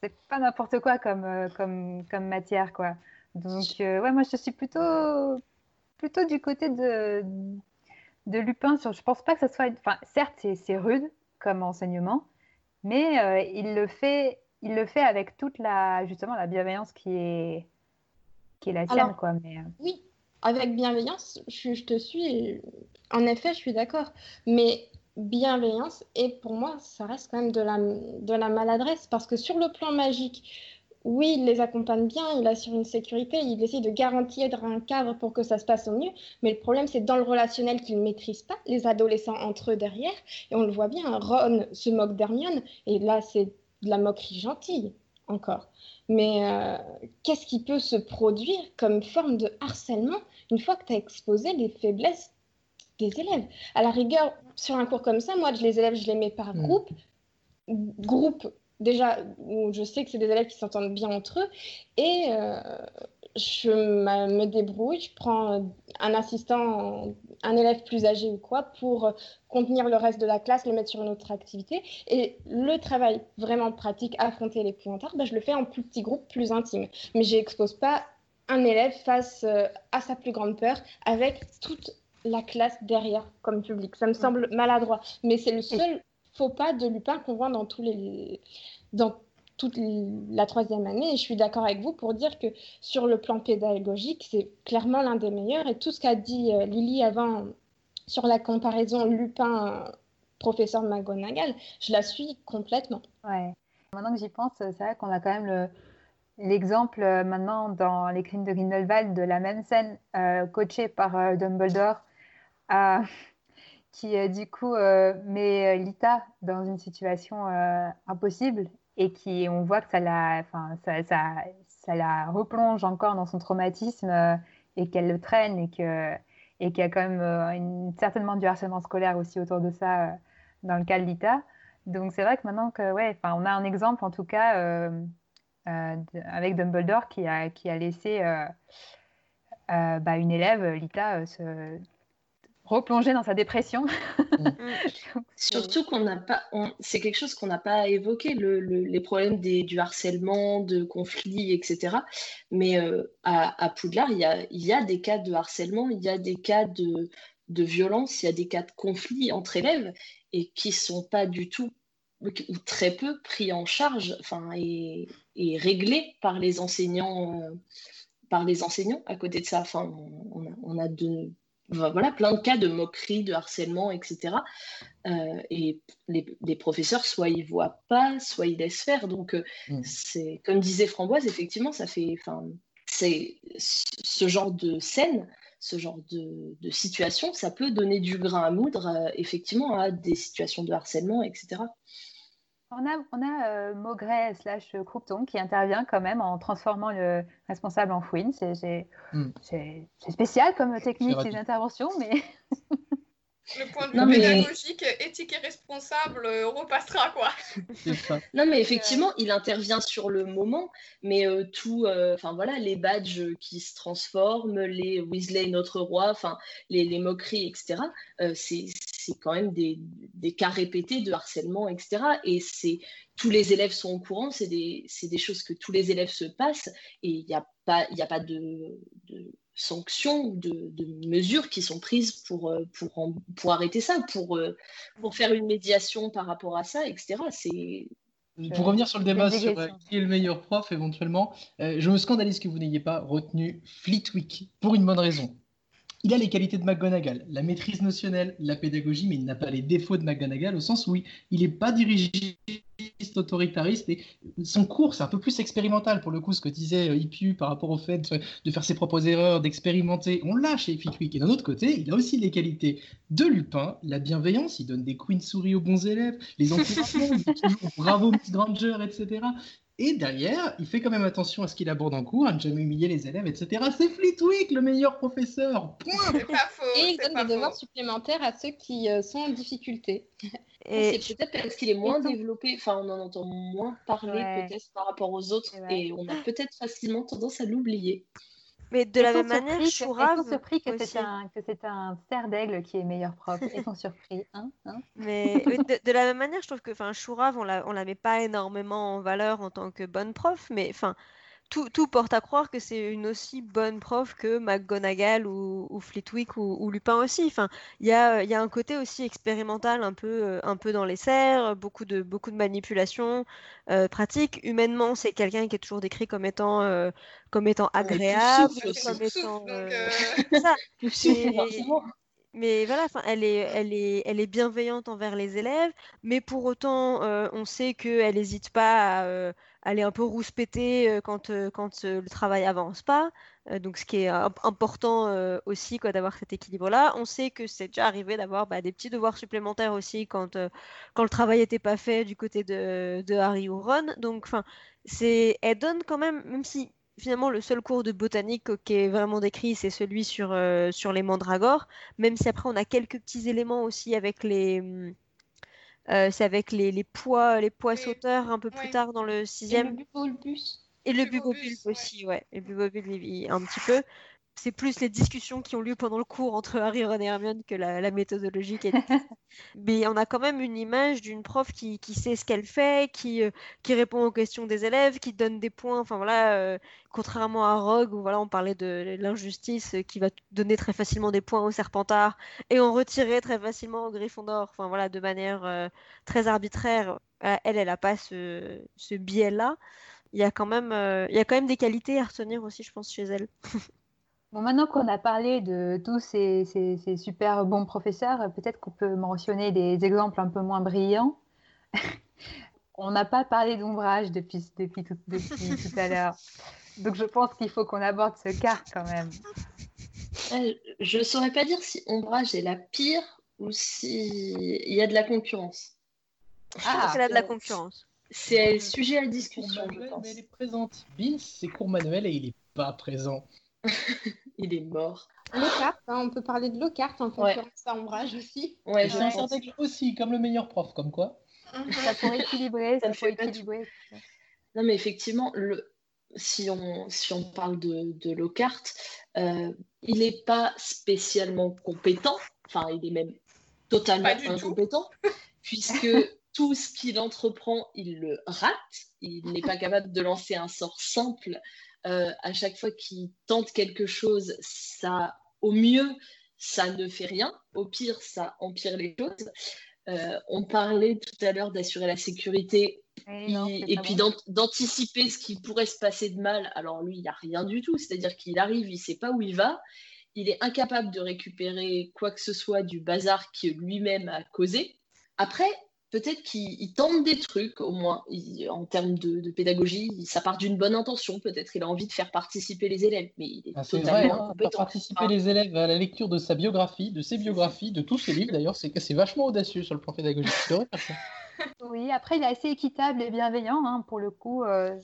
c'est pas n'importe quoi comme, comme, matière, quoi. Donc, ouais, moi, je suis plutôt, plutôt du côté de, de Lupin. Sur, je pense pas que ça soit, enfin, certes, c'est rude comme enseignement, mais il le fait il le fait avec toute la justement la bienveillance qui est qui est la sienne quoi mais euh. oui avec bienveillance je, te suis en effet je suis d'accord mais bienveillance et pour moi ça reste quand même de la de la maladresse parce que sur le plan magique oui, il les accompagne bien, il assure une sécurité, il essaie de garantir un cadre pour que ça se passe au mieux. Mais le problème, c'est dans le relationnel qu'il ne maîtrise pas, les adolescents entre eux derrière. Et on le voit bien, Ron se moque d'Hermione. Et là, c'est de la moquerie gentille encore. Mais euh, qu'est-ce qui peut se produire comme forme de harcèlement une fois que tu as exposé les faiblesses des élèves? À la rigueur, sur un cours comme ça, moi, les élèves, je les mets par mm. groupe. Groupe, déjà, où je sais que c'est des élèves qui s'entendent bien entre eux. Et euh, je me débrouille, je prends un assistant, un élève plus âgé ou quoi, pour contenir le reste de la classe, le mettre sur une autre activité. Et le travail vraiment pratique, affronter les pointards, ben, je le fais en plus petit groupe, plus intime. Mais je n'expose pas un élève face euh, à sa plus grande peur avec toute la classe derrière comme public. Ça me semble maladroit. Mais c'est le seul faux pas de Lupin qu'on voit dans tous les... Dans toute la troisième année. Et je suis d'accord avec vous pour dire que sur le plan pédagogique, c'est clairement l'un des meilleurs. Et tout ce qu'a dit euh, Lily avant sur la comparaison Lupin-professeur McGonagall, je la suis complètement. Ouais. Maintenant que j'y pense, c'est vrai qu'on a quand même l'exemple euh, maintenant dans les crimes de Grindelwald de la même scène euh, coachée par Dumbledore qui du coup met Lita dans une situation impossible et qui on voit que ça la, ça, ça, ça, la replonge encore dans son traumatisme euh, et qu'elle le traîne et que et qu'il y a quand même euh, certainement du harcèlement scolaire aussi autour de ça euh, dans le cas de l'ITA. Donc c'est vrai que maintenant que ouais, on a un exemple en tout cas avec Dumbledore qui a qui a laissé bah, une élève, Lita, se replonger dans sa dépression. Mm. [laughs] Surtout qu'on n'a pas, c'est quelque chose qu'on n'a pas évoqué, le, les problèmes des, du harcèlement, de conflits, etc. Mais euh, à, Poudlard, il y, a, il y, a, des cas de harcèlement, il y a des cas de, de violence, il y a des cas de conflits entre élèves et qui sont pas du tout ou très peu pris en charge enfin, et, et réglés par les enseignants. Euh, par les enseignants à côté de ça. Enfin, on, a, on a de, voilà, plein de cas de moquerie, de harcèlement, etc. et les, professeurs, soit ils voient pas, soit ils laissent faire. Donc, mm. c'est comme disait Framboise, effectivement, ça fait, enfin, c'est ce genre de scène ce genre de, situation, ça peut donner du grain à moudre, euh, effectivement, à des situations de harcèlement, etc. On a, on a euh, Maugret slash Croupton qui intervient quand même en transformant le responsable en fouine. C'est hmm. spécial comme technique, ces interventions, mais... [laughs] Le point de vue pédagogique, éthique et responsable euh, repassera quoi. [laughs] non mais effectivement, il intervient sur le moment, mais euh, tout, euh, enfin voilà, les badges qui se transforment, les Weasley notre roi, enfin les, les, moqueries, etc. c'est quand même des, des, cas répétés de harcèlement, etc. Et c'est tous les élèves sont au courant, c'est des, des, choses que tous les élèves se passent et il n'y a pas, il a pas de, de sanctions ou de, mesures qui sont prises pour, euh, pour, pour arrêter ça, pour, euh, pour faire une médiation par rapport à ça, etc. C'est pour revenir sur le débat sur euh, qui est le meilleur prof éventuellement, je me scandalise que vous n'ayez pas retenu Fleetwick pour une bonne raison. Il a les qualités de McGonagall, la maîtrise notionnelle, la pédagogie, mais il n'a pas les défauts de McGonagall au sens où il n'est pas dirigiste, autoritariste. Et son cours, c'est un peu plus expérimental pour le coup, ce que disait euh, IPU par rapport au fait de, faire ses propres erreurs, d'expérimenter. On l'a chez Fitwick. Et d'un autre côté, il a aussi les qualités de Lupin, la bienveillance, il donne des queens souris aux bons élèves, les encouragements, [laughs] bravo Miss Granger, etc. Et derrière, il fait quand même attention à ce qu'il aborde en cours, à ne jamais humilier les élèves, etc. C'est Fleetwick, le meilleur professeur. Point. C'est pas faux. Et il donne des devoirs supplémentaires à ceux qui euh, sont en difficulté. [laughs] Et c'est peut-être parce qu'il est moins développé, enfin on en entend moins parler peut-être par rapport aux autres, et on a peut-être facilement tendance à l'oublier. Mais de la même manière, Chourave. Ils sont surpris que c'est un, que c'est un cerf d'aigle qui est meilleur prof. Ils sont surpris. Hein, hein Mais de, la même manière, je trouve que Chourave, on la, on la met pas énormément en valeur en tant que bonne prof. Mais enfin, tout, porte à croire que c'est une aussi bonne prof que McGonagall ou, ou Fleetwick ou, Lupin aussi. Enfin, il y a, y a, un côté aussi expérimental un peu, euh, un peu dans les serres, beaucoup de, beaucoup de manipulations euh, pratiques. Humainement, c'est quelqu'un qui est toujours décrit comme étant, euh, comme étant agréable, comme étant... ça. Mais voilà, elle est, elle, est, elle est bienveillante envers les élèves, mais pour autant, on sait qu'elle n'hésite pas à elle est un peu rouspétée euh, quand, euh, quand euh, le travail avance pas. donc, ce qui est important aussi, d'avoir cet équilibre-là. On sait que c'est déjà arrivé d'avoir bah, des petits devoirs supplémentaires aussi quand, quand le travail n'était pas fait du côté de, de Harry ou Ron. Donc, elle donne quand même, même si finalement le seul cours de botanique qui est vraiment décrit, c'est celui sur, sur les mandragores, même si après on a quelques petits éléments aussi avec les euh, c'est avec les, les, poids, les poids sauteurs un peu plus tard dans le sixième. Et le bubobulbus. Et le bubobulbus aussi, ouais. Le un petit peu c'est plus les discussions qui ont lieu pendant le cours entre Harry, Ron et Hermione que la, méthodologie qui est... [laughs] Mais on a quand même une image d'une prof qui, sait ce qu'elle fait, qui, euh, qui répond aux questions des élèves, qui donne des points. Enfin voilà, euh, contrairement à Rogue où voilà, on parlait de l'injustice euh, qui va donner très facilement des points au Serpentard et en retirer très facilement au Gryffondor. Enfin voilà, de manière très arbitraire. Elle, elle n'a pas ce, ce biais-là. Il y, a quand même, il y a quand même des qualités à retenir aussi, je pense, chez elle. [laughs] Bon, maintenant qu'on a parlé de tous ces, super bons professeurs, peut-être qu'on peut mentionner des exemples un peu moins brillants. [laughs] On n'a pas parlé d'ombrage depuis, depuis, [laughs] tout, à l'heure. Donc je pense qu'il faut qu'on aborde ce cas quand même. Euh, je ne saurais pas dire si ombrage est la pire ou s'il y a de la concurrence. Ah, c'est là de la concurrence. C'est sujet à discussion, je pense. Mais elle est présente. Bill, c'est cours manuel et il n'est pas présent. [laughs] il est mort. Lockhart, hein, on peut parler de Lockhart en concurrence à Ombrage aussi. Ouais, je pense aussi, comme le meilleur prof, comme quoi. ça pourrait équilibrer, [laughs] ça, pourrait équilibrer. Non, mais effectivement, le... si, on, si on parle de, de Lockhart, euh, il n'est pas spécialement compétent, enfin, il est même totalement incompétent, [laughs] puisque tout ce qu'il entreprend, il le rate. Il n'est pas capable de lancer un sort simple euh, à chaque fois qu'il tente quelque chose, ça, au mieux, ça ne fait rien. Au pire, ça empire les choses. Euh, on parlait tout à l'heure d'assurer la sécurité et, puis d'anticiper ce qui pourrait se passer de mal. Alors lui, il n'y a rien du tout. C'est-à-dire qu'il arrive, il ne sait pas où il va. il est incapable de récupérer quoi que ce soit du bazar que lui-même a causé. Après, peut-être qu'il tente des trucs, au moins, en termes de, pédagogie. Ça part d'une bonne intention, peut-être. Il a envie de faire participer les élèves, mais il est, ah, totalement vrai, hein, participer les élèves à la lecture de sa biographie, de ses biographies, de tous ses livres, d'ailleurs, c'est vachement audacieux sur le plan pédagogique. [laughs] oui, après, il est assez équitable et bienveillant, hein, pour le coup. Euh,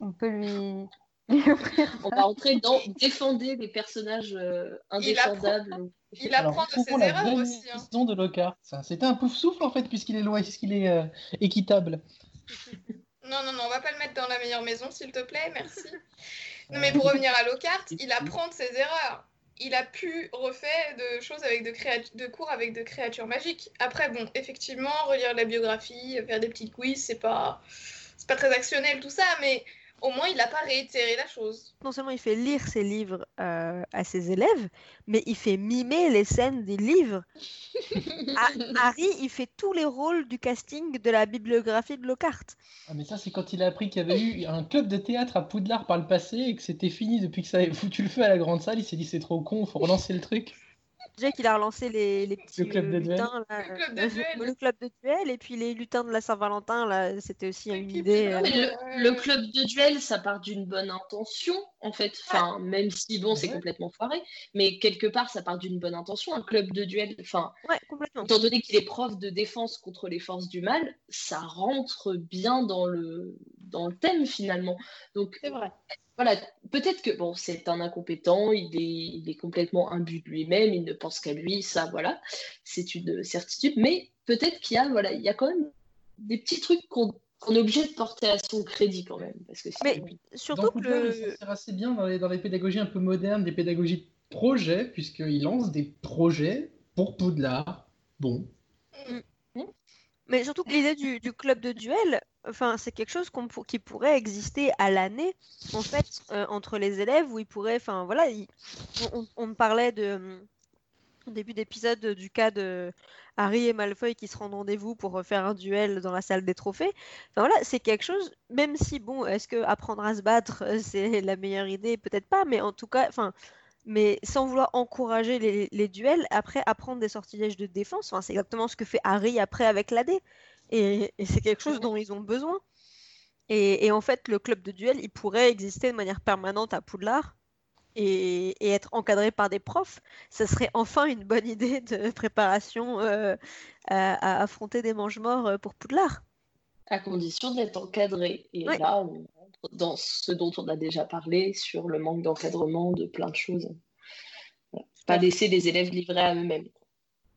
on peut lui, on va entrer [laughs] dans défendre les personnages euh, indéfendables. Il apprend, de ses erreurs aussi. Hein. de Lockhart. C'était un pouf souffle en fait, puisqu'il est loin, puisqu'il est euh, équitable. [laughs] Non, non, non, on va pas le mettre dans la meilleure maison, s'il te plaît, merci. [laughs] non, mais pour revenir à Lockhart, il apprend de ses erreurs. Il a pu refaire de choses avec de, de cours avec de créatures magiques. Après, bon, effectivement, relire la biographie, faire des petits quiz, c'est pas, c'est pas très actionnel tout ça, mais au moins il n'a pas réitéré la chose. Non seulement il fait lire ses livres euh, à ses élèves, mais il fait mimer les scènes des livres. [laughs] Harry, il fait tous les rôles du casting de la bibliographie de Lockhart. Ah, mais ça, c'est quand il a appris qu'il y avait eu un club de théâtre à Poudlard par le passé et que c'était fini depuis que ça avait foutu le feu à la grande salle. Il s'est dit c'est trop con, faut relancer le truc. Déjà qu'il a relancé les, les petits le club de lutins, là, le, club de duel. [laughs] le club de duel et puis les lutins de la Saint-Valentin, là, c'était aussi une idée. Euh. Le, club de duel, ça part d'une bonne intention, en fait. Enfin, même si bon, c'est complètement foiré, mais quelque part, ça part d'une bonne intention. Un club de duel, enfin, ouais, complètement. étant donné qu'il est prof de défense contre les forces du mal, ça rentre bien dans le dans le thème finalement. Donc, c'est vrai voilà, peut-être que bon, c'est un incompétent, il est, il est complètement imbu de lui-même, il ne pense qu'à lui, ça, voilà, c'est une certitude. Mais peut-être qu'il y a, voilà, il y a quand même des petits trucs qu'on est obligé de porter à son crédit quand même, parce que mais surtout que le... ça sert assez bien dans les, dans les pédagogies un peu modernes, des pédagogies de projet, puisqu'il lance des projets pour Poudlard. Bon. Mais surtout que l'idée du, club de duel, enfin, c'est quelque chose qui pourrait exister à l'année, en fait, euh, entre les élèves, où ils pourraient, enfin, voilà, on, parlait de, au début d'épisode du cas de Harry et Malfoy qui se rendent rendez-vous pour faire un duel dans la salle des trophées. Enfin voilà, c'est quelque chose, même si, bon, est-ce que apprendre à se battre, euh, c'est la meilleure idée? Peut-être pas, mais en tout cas, enfin, mais sans vouloir encourager les, duels, après apprendre des sortilèges de défense, enfin, c'est exactement ce que fait Harry après avec l'AD. Et, c'est quelque chose dont ils ont besoin. Et, en fait, le club de duel, il pourrait exister de manière permanente à Poudlard et, être encadré par des profs. Ce serait enfin une bonne idée de préparation euh, à, affronter des mange-morts euh, pour Poudlard. À condition d'être encadré. Et là, on dans ce dont on a déjà parlé sur le manque d'encadrement de plein de choses. Pas laisser les élèves livrés à eux-mêmes.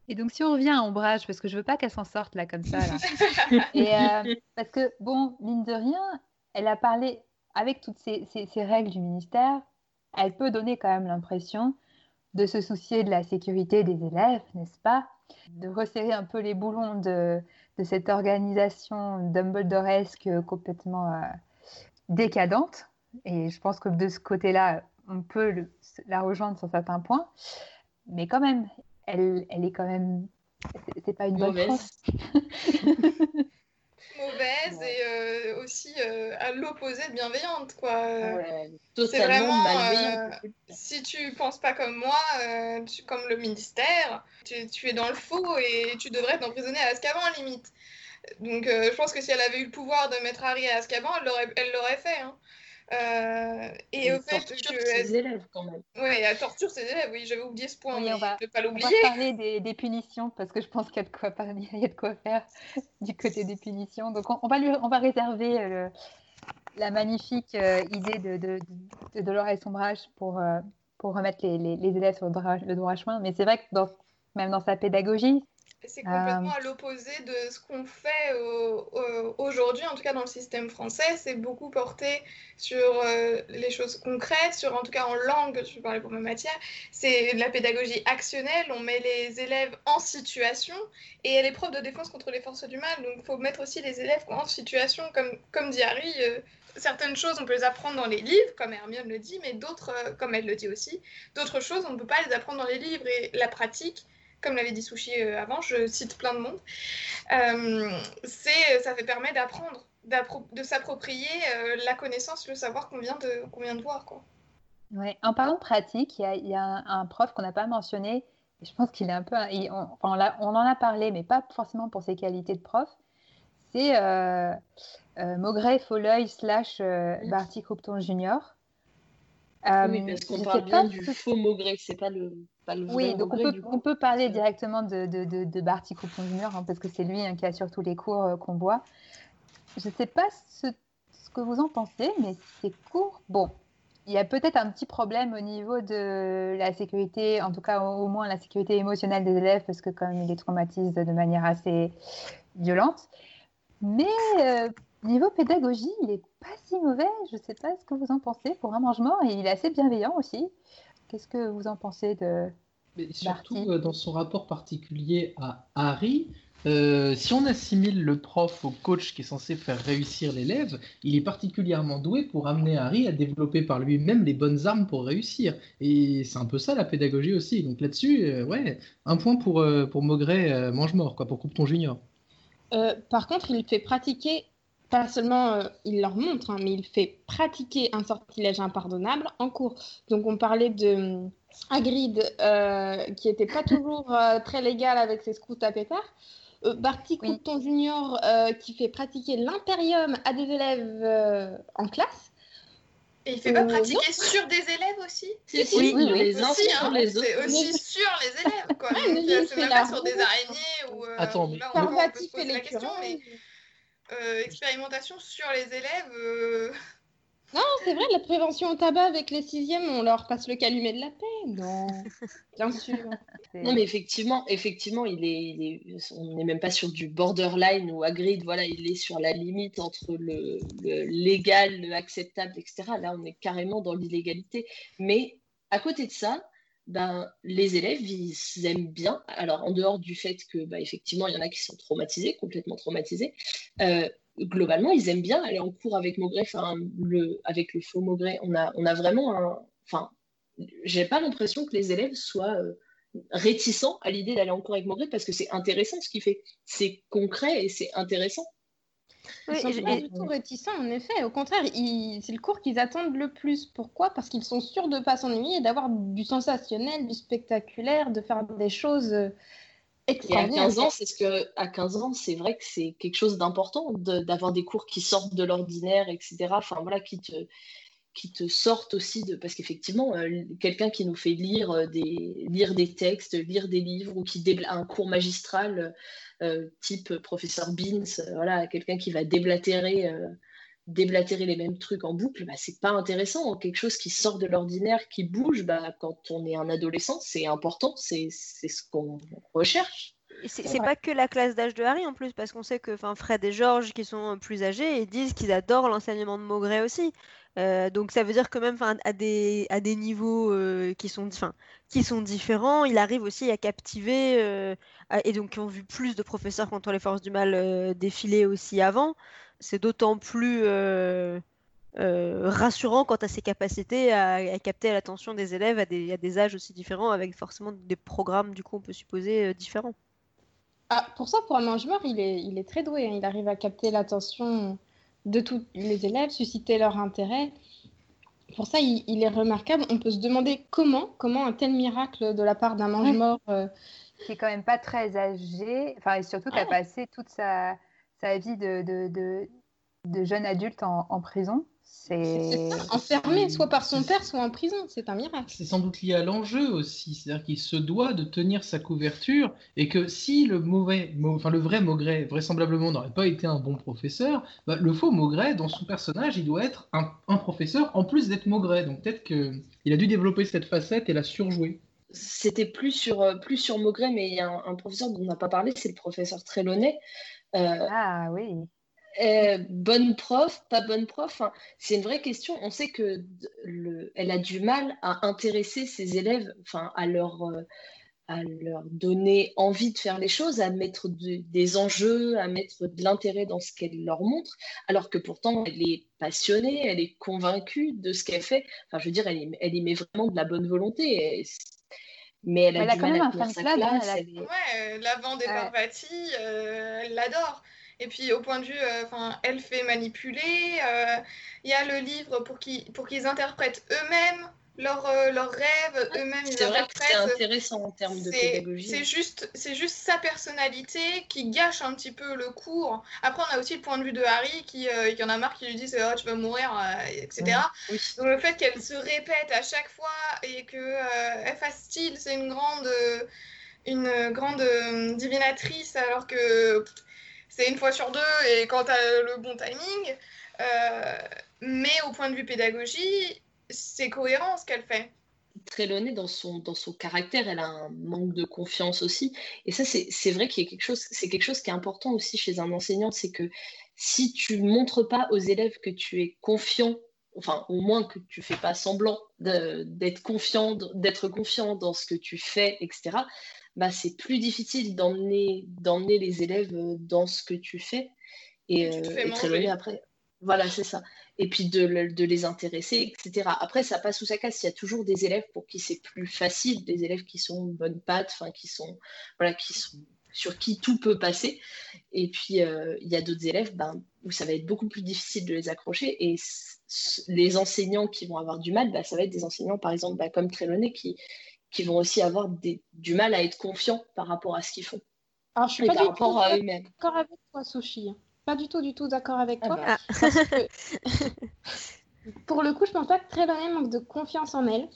Et donc, si on revient à Ombrage, parce que je veux pas qu'elle s'en sorte là comme ça, [laughs] Et, euh, parce que, bon, mine de rien, elle a parlé avec toutes ces, règles du ministère, elle peut donner quand même l'impression de se soucier de la sécurité des élèves, n'est-ce pas? De resserrer un peu les boulons de, cette organisation Dumbledoresque complètement euh, décadente. Et je pense que de ce côté-là, on peut la rejoindre sur certains points. Mais quand même, elle, elle est quand même. C'est pas une bonne mauvaise. [laughs] mauvaise et euh, aussi euh, à l'opposé de bienveillante quoi. c'est vraiment euh, si tu penses pas comme moi, comme le ministère, tu, tu, es dans le faux et tu devrais être emprisonné à Azkaban limite. Donc je pense que si elle avait eu le pouvoir de mettre Harry à Azkaban, elle l'aurait, elle l'aurait fait. Hein. Euh, et au fait que ses élèves quand même. Oui, elle torture ses élèves, oui, j'avais oublié ce point, oui, on va, pas l'oublier. On va parler des, des, punitions parce que je pense qu'il y a de quoi, il y a de quoi faire [laughs] du côté des punitions. Donc on, va, lui, on va réserver euh, la magnifique euh, idée de, de, de, Dolores Sombrage pour, pour remettre les, les, les, élèves sur le droit, le droit chemin. Mais c'est vrai que dans, même dans sa pédagogie, c'est complètement à l'opposé de ce qu'on fait aujourd'hui, en tout cas dans le système français. C'est beaucoup porté sur euh, les choses concrètes, sur en tout cas en langue, je vais parler pour ma matière. C'est la pédagogie actionnelle. On met les élèves en situation et elle est prof de défense contre les forces du mal. Donc il faut mettre aussi les élèves en situation, comme, comme dit Harry. Euh, certaines choses, on peut les apprendre dans les livres, comme Hermione le dit, mais d'autres, euh, comme elle le dit aussi, d'autres choses, on ne peut pas les apprendre dans les livres. Et la pratique, comme l'avait dit Sushi euh, avant, je cite plein de monde, euh, c'est, ça fait permet d'apprendre, de s'approprier euh, la connaissance, le savoir qu'on vient de, qu'on vient de voir. Quoi. Ouais. En parlant de pratique, il y a, un, prof qu'on n'a pas mentionné, je pense qu'il est un peu. on, enfin, on, en a parlé, mais pas forcément pour ses qualités de prof. C'est euh, euh, Maugret Folleuil slash euh, Barty Croupton Junior. oui, parce qu'on parle bien du faux Maugret, c'est pas le, pas le vrai Oui, donc on, peut, on peut, parler directement de, de, de, Barty Croupton Junior, hein, parce que c'est lui hein, qui assure tous les cours qu'on voit. Je ne sais pas ce, ce, que vous en pensez, mais ces cours, bon, il y a peut-être un petit problème au niveau de la sécurité, en tout cas au moins la sécurité émotionnelle des élèves, parce que quand même il les traumatise de manière assez violente. Mais euh, niveau pédagogie, il n'est pas si mauvais. Je ne sais pas ce que vous en pensez pour un mangement, et il est assez bienveillant aussi. Qu'est-ce que vous en pensez de Mais surtout euh, dans son rapport particulier à Harry, euh, si on assimile le prof au coach qui est censé faire réussir l'élève, il est particulièrement doué pour amener Harry à développer par lui-même les bonnes armes pour réussir. Et c'est un peu ça la pédagogie aussi. Donc là-dessus, euh, ouais, un point pour, euh, pour Maugret mange-mort, quoi, pour Coupeton Junior. par contre, il fait pratiquer, pas seulement il leur montre, hein, mais il fait pratiquer un sortilège impardonnable en cours. Donc on parlait de Hagrid qui n'était pas toujours très légal avec ses scouts à pétard. Euh, Barty Couton Junior euh, qui fait pratiquer l'impérium à des élèves euh, en classe. Et il fait pas pratiquer sur des élèves aussi? Si, si, oui, oui, les uns sur hein, les autres. C'est aussi sur les élèves, quoi. c'est même pas sur des araignées ou. Attends, mais. Là, on, on peut se poser la question, mais. Expérimentation sur les élèves. [laughs] Non, c'est vrai, la prévention au tabac avec les sixièmes, on leur passe le calumet de la paix. Non, [laughs] bien sûr. Non, mais effectivement, effectivement, il est, on n'est même pas sur du borderline ou agreed. Voilà, il est sur la limite entre le, légal, le acceptable, etc. Là, on est carrément dans l'illégalité. Mais à côté de ça, ben, les élèves, ils aiment bien. Alors, en dehors du fait que, ben, effectivement, il y en a qui sont traumatisés, complètement traumatisés. Euh, globalement, ils aiment bien aller en cours avec Maugret, enfin, le, avec le faux Maugret. On a, vraiment un. Enfin, j'ai pas l'impression que les élèves soient euh, réticents à l'idée d'aller en cours avec Maugret parce que c'est intéressant ce qu'il fait. C'est concret et c'est intéressant. Oui, ils sont pas du tout réticents, en effet. Au contraire, c'est le cours qu'ils attendent le plus. Pourquoi? Parce qu'ils sont sûrs de ne pas s'ennuyer et d'avoir du sensationnel, du spectaculaire, de faire des choses euh, et à 15 ans, c'est ce que à 15 ans, c'est vrai que c'est quelque chose d'important d'avoir des cours qui sortent de l'ordinaire, etc. Enfin voilà, qui te qui te sortent aussi de parce qu'effectivement, euh, quelqu'un qui nous fait lire euh, des lire des textes, lire des livres ou qui débla un cours magistral euh, type professeur Beans, voilà, quelqu'un qui va déblatérer déblatérer les mêmes trucs en boucle, bah, c'est pas intéressant. Quelque chose qui sort de l'ordinaire, qui bouge, bah, quand on est un adolescent, c'est important, c'est ce qu'on recherche. C'est pas que la classe d'âge de Harry en plus, parce qu'on sait que Fred et George, qui sont plus âgés, ils disent qu'ils adorent l'enseignement de Maugret aussi. Euh, donc ça veut dire que même à des, à des niveaux euh, qui, sont, qui sont différents, il arrive aussi à captiver, euh, et donc qui ont vu plus de professeurs contre les forces du mal défiler aussi avant c'est d'autant plus rassurant quant à ses capacités à, capter l'attention des élèves à des, âges aussi différents, avec forcément des programmes, du coup, on peut supposer, différents. Ah, pour ça, pour un mange-mort, il est, il est très doué. Hein. Il arrive à capter l'attention de tous les élèves, susciter leur intérêt. Pour ça, il, est remarquable. On peut se demander comment, comment un tel miracle de la part d'un mange-mort. Qui est quand même pas très âgé, enfin, et surtout qui a passé toute sa, sa vie de, de, de, jeune adulte en, prison. C'est enfermé soit par son père, soit en prison. C'est un miracle. C'est sans doute lié à l'enjeu aussi. C'est-à-dire qu'il se doit de tenir sa couverture et que si le mauvais, enfin le vrai Maugret, vraisemblablement n'aurait pas été un bon professeur, bah, le faux Maugret, dans son personnage, il doit être un, un professeur en plus d'être Maugret. Donc peut-être qu'il a dû développer cette facette et la surjouer c'était plus sur, euh, plus sur Maugret, mais il y a un, un professeur dont on n'a pas parlé, c'est le professeur Trelawney, euh, ah oui. Euh, bonne prof, pas bonne prof, hein. c'est une vraie question. On sait que le, elle a du mal à intéresser ses élèves, enfin à leur, euh, à leur donner envie de faire les choses, à mettre des enjeux, à mettre de l'intérêt dans ce qu'elle leur montre, alors que pourtant elle est passionnée, elle est convaincue de ce qu'elle fait. Enfin, je veux dire, elle y, elle y met vraiment de la bonne volonté. mais elle a, du quand mal même à un fan club. Hein, elle Ouais, l'avant des Parvati, elle l'adore. Et puis au point de vue, euh, enfin, elle fait manipuler. Euh, il y a le livre pour qu'ils pour qu'ils interprètent eux-mêmes leurs euh, rêves, eux-mêmes, C'est vrai que c'est intéressant en termes de pédagogie. C'est juste, juste sa personnalité qui gâche un petit peu le cours. Après, on a aussi le point de vue de Harry qui, euh, qui en a marre, qui lui dit oh, tu vas mourir, euh, etc. Donc le fait qu'elle se répète à chaque fois et qu'elle elle fasse style, c'est une grande, une grande divinatrice alors que c'est une fois sur deux et quand t'as le bon timing. mais au point de vue pédagogie, c'est cohérent ce qu'elle fait. Trelawney, dans son, dans son caractère, elle a un manque de confiance aussi. Et ça, c'est vrai qu'il y a quelque chose, c'est quelque chose qui est important aussi chez un enseignant, c'est que si tu montres pas aux élèves que tu es confiant, enfin au moins que tu fais pas semblant d'être d'être confiant dans ce que tu fais, etc. Bah, c'est plus difficile d'emmener d'emmener les élèves dans ce que tu fais. Et, euh, après, voilà, c'est ça et puis de, les intéresser, etc. Après, ça passe sous sa casse. Il y a toujours des élèves pour qui c'est plus facile, des élèves qui sont bonnes pattes, enfin qui sont, voilà, qui sont sur qui tout peut passer. Et puis, euh, il y a d'autres élèves ben, où ça va être beaucoup plus difficile de les accrocher. Et les enseignants qui vont avoir du mal, ben, ça va être des enseignants, par exemple, ben, comme Trelawney, qui, qui vont aussi avoir du mal à être confiants par rapport à ce qu'ils font. Alors, je suis pas d'accord avec toi, Sophie pas du tout, du tout d'accord avec ah toi. Bah. [laughs] pour le coup, je pense pas que Trelawney manque de confiance en elle,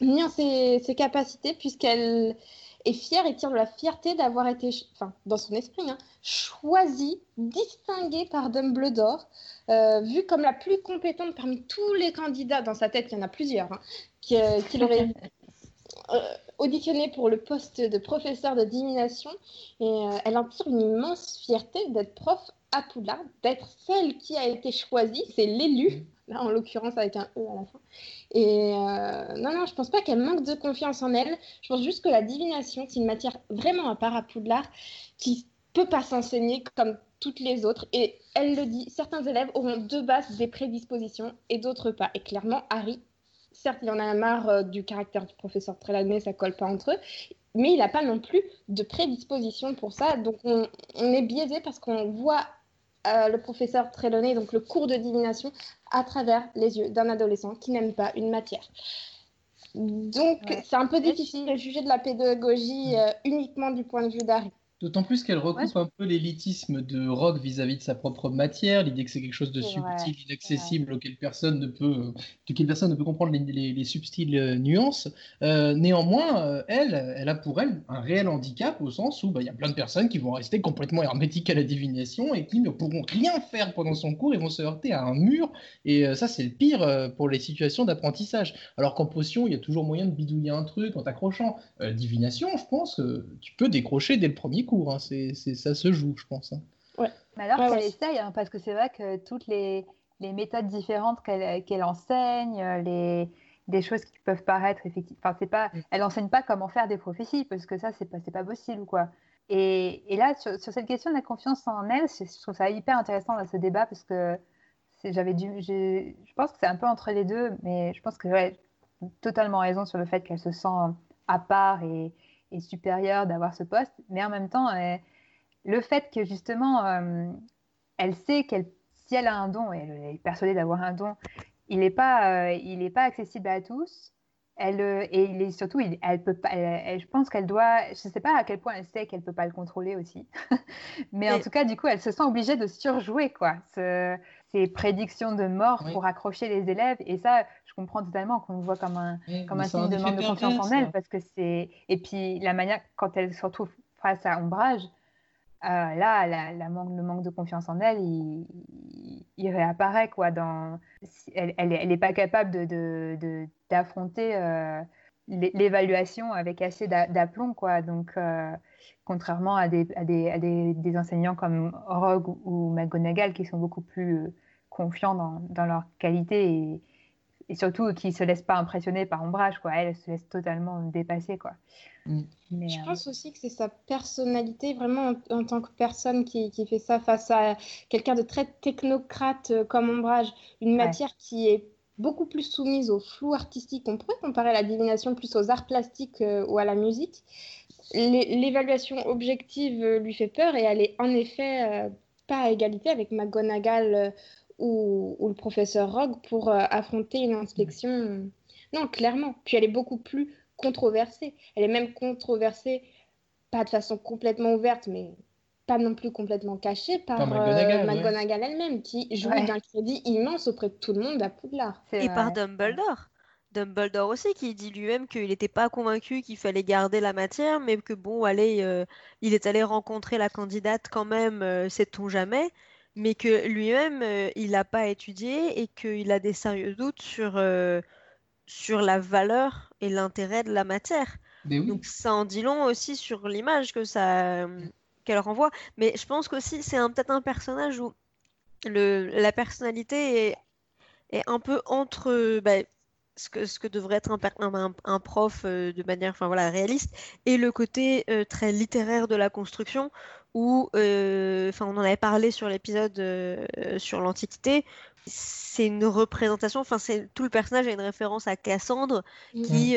ni en ses, capacités, puisqu'elle est fière et tire de la fierté d'avoir été, enfin, dans son esprit, hein, choisie, distinguée par Dumbledore, euh, vue comme la plus compétente parmi tous les candidats. Dans sa tête, il y en a plusieurs, hein, qui, euh, euh, [laughs] auditionnée pour le poste de professeur de divination. Et elle en tire une immense fierté d'être prof à Poudlard d'être celle qui a été choisie, c'est l'élu, là en l'occurrence avec un E à la fin. Et euh, non, non, je pense pas qu'elle manque de confiance en elle. Je pense juste que la divination, c'est une matière vraiment à part à Poudlard qui peut pas s'enseigner comme toutes les autres. Et elle le dit, certains élèves auront de base des prédispositions et d'autres pas. Et clairement, Harry, certes, il en a marre euh, du caractère du professeur Trelawney, ça colle pas entre eux mais il n'a pas non plus de prédisposition pour ça. Donc on, on est biaisé parce qu'on voit euh, le professeur Trelawney, donc le cours de divination, à travers les yeux d'un adolescent qui n'aime pas une matière. Donc, c'est un peu difficile de juger de la pédagogie euh, uniquement du point de vue d'Harry. D'autant plus qu'elle recoupe un peu l'élitisme de Rogue vis-à-vis de sa propre matière, l'idée que c'est quelque chose de subtil, inaccessible, auquel personne ne peut, auquel personne ne peut comprendre les, subtiles euh, nuances. Euh, néanmoins, euh, elle, elle a pour elle un réel handicap au sens où bah, il y a plein de personnes qui vont rester complètement hermétiques à la divination et qui ne pourront rien faire pendant son cours et vont se heurter à un mur. Et ça, c'est le pire pour les situations d'apprentissage. Alors qu'en potion, il y a toujours moyen de bidouiller un truc en t'accrochant. divination, je pense que tu peux décrocher dès le premier cours. Hein. C'est, ça se joue, je pense. Hein. Ouais. Mais alors qu'elle essaye, hein, parce que c'est vrai que toutes les, les méthodes différentes qu'elle, enseigne, les, des choses qui peuvent paraître effectivement. Enfin, c'est pas, mm. elle enseigne pas comment faire des prophéties, parce que ça, c'est pas, c'est pas possible, quoi. Et, et là, sur, sur, cette question de la confiance en elle, je, trouve ça hyper intéressant dans ce débat, parce que j'avais dû, je pense que c'est un peu entre les deux, mais je pense que j'avais totalement raison sur le fait qu'elle se sent à part et, est supérieure d'avoir ce poste, mais en même temps, euh, le fait que justement, euh, elle sait qu'elle, si elle a un don, et elle est persuadée d'avoir un don, il n'est pas, euh, il est pas accessible à tous. Elle, et il est surtout, elle peut pas, je pense qu'elle doit, je ne sais pas à quel point elle sait qu'elle peut pas le contrôler aussi, [laughs] mais en tout cas, du coup, elle se sent obligée de surjouer quoi, ce, ces prédictions de mort pour accrocher les élèves. Et ça, comprends totalement qu'on voit comme un, comme un signe de manque de confiance en elle, parce que c'est. Et puis la manière, quand elle se retrouve face à Ombrage, euh, là, la, manque, le manque de confiance en elle, il, il réapparaît quoi. Dans, elle, elle, est pas capable de, d'affronter euh, l'évaluation avec assez d'aplomb quoi. Donc, euh, contrairement à des, à des, à des, des, enseignants comme Rogue ou McGonagall qui sont beaucoup plus confiants dans, dans leur qualité et, et surtout qui se laisse pas impressionner par Ombrage quoi elle, se laisse totalement dépasser quoi. Mm. je euh, pense aussi que c'est sa personnalité vraiment en, tant que personne qui, qui, fait ça face à quelqu'un de très technocrate euh, comme Ombrage une matière qui est beaucoup plus soumise au flou artistique on pourrait comparer la divination plus aux arts plastiques euh, ou à la musique. L'évaluation objective lui fait peur et elle est en effet pas à égalité avec McGonagall ou, le professeur Rogue pour euh, affronter une inspection Non, clairement. Puis elle est beaucoup plus controversée. Elle est même controversée, pas de façon complètement ouverte, mais pas non plus complètement cachée par, McGonagall, elle-même, qui joue d'un crédit immense auprès de tout le monde à Poudlard. Et par Dumbledore. Dumbledore aussi qui dit lui-même qu'il n'était pas convaincu qu'il fallait garder la matière, mais que bon, allez, euh, il est allé rencontrer la candidate quand même, euh, sait-on jamais, mais que lui-même, euh, il n'a pas étudié et qu'il a des sérieux doutes sur, sur la valeur et l'intérêt de la matière. Donc ça en dit long aussi sur l'image que ça qu'elle renvoie. Mais je pense qu'aussi c'est peut-être un personnage où le, la personnalité est, est un peu entre bah, ce que, ce que devrait être un, un, prof euh, de manière enfin, voilà, réaliste, et le côté euh, très littéraire de la construction, où euh, enfin, on en avait parlé sur l'épisode sur l'Antiquité, c'est une représentation, enfin c'est tout le personnage a une référence à Cassandre qui,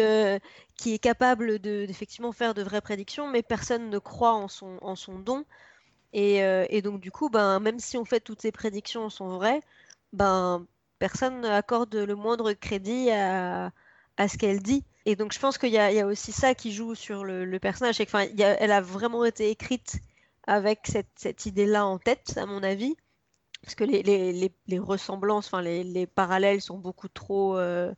qui est capable de d'effectivement faire de vraies prédictions, mais personne ne croit en son, en son don. Et, et donc du coup, ben, même si on fait toutes ces prédictions sont vraies, ben personne n'accorde le moindre crédit à, ce qu'elle dit. Et donc je pense qu'il y, a aussi ça qui joue sur le, personnage. Enfin, elle a vraiment été écrite avec cette, idée-là en tête, à mon avis. Parce que les, ressemblances, enfin les, parallèles sont beaucoup trop... Euh,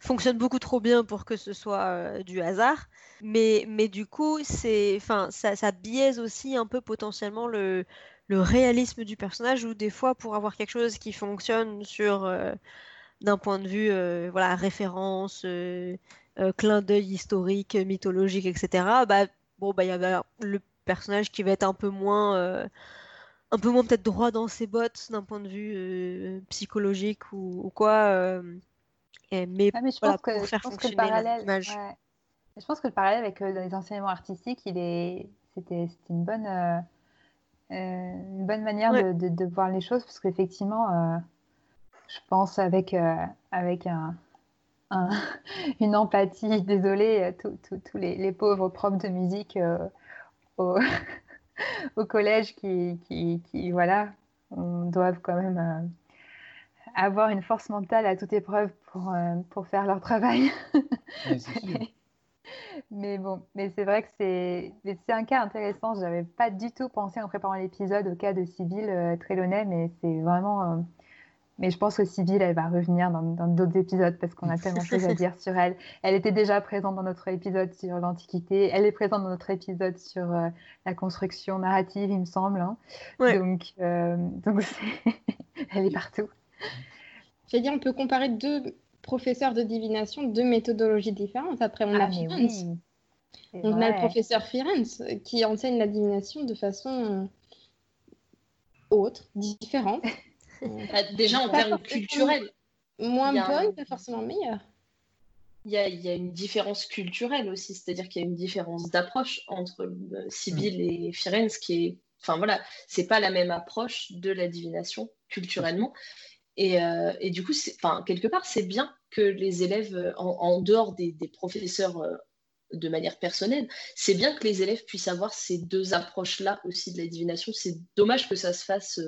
fonctionnent beaucoup trop bien pour que ce soit euh, du hasard. Mais, mais du coup, c'est, enfin, ça, ça biaise aussi un peu potentiellement le, le réalisme du personnage ou des fois pour avoir quelque chose qui fonctionne sur euh, d'un point de vue voilà référence clin d'œil historique mythologique etc bah bon bah il y a le personnage qui va être un peu moins un peu moins peut-être droit dans ses bottes d'un point de vue psychologique ou, quoi mais, je pense que, pour faire fonctionner parallèle, je pense que le parallèle avec les enseignements artistiques il est c'était une bonne euh, une bonne manière de, de, voir les choses parce qu'effectivement, euh, je pense avec, euh, avec un, [laughs] une empathie, désolée, tous les, les, pauvres profs de musique au, [laughs] au, collège qui, qui, qui, voilà, doivent quand même avoir une force mentale à toute épreuve pour, pour faire leur travail. [laughs] mais bon, mais c'est vrai que c'est, un cas intéressant. Je n'avais pas du tout pensé en préparant l'épisode au cas de Sybille euh, Trelawney, mais c'est vraiment. Euh, mais je pense que Sybille, elle va revenir dans, d'autres épisodes parce qu'on a tellement de choses à dire sur elle. Elle était déjà présente dans notre épisode sur l'Antiquité. Elle est présente dans notre épisode sur euh, la construction narrative, il me semble. Hein. Donc, donc [laughs] elle est partout. J'ai dit, on peut comparer deux professeur de divination deux méthodologies différentes. Après, on a ah, Firenze. On a le professeur Firenze qui enseigne la divination de façon autre, différente. [laughs] Ah, déjà en termes culturels. Moins bonne, pas forcément meilleure. Il y, a, il y, a, une différence culturelle aussi, c'est-à-dire qu'il y a une différence d'approche entre euh, Sibyl et Firenze qui est. Enfin voilà, c'est pas la même approche de la divination culturellement. Et, euh, et, du coup, quelque part, c'est bien que les élèves, euh, en, dehors des, professeurs euh, de manière personnelle, c'est bien que les élèves puissent avoir ces deux approches-là aussi de la divination. C'est dommage que ça se fasse,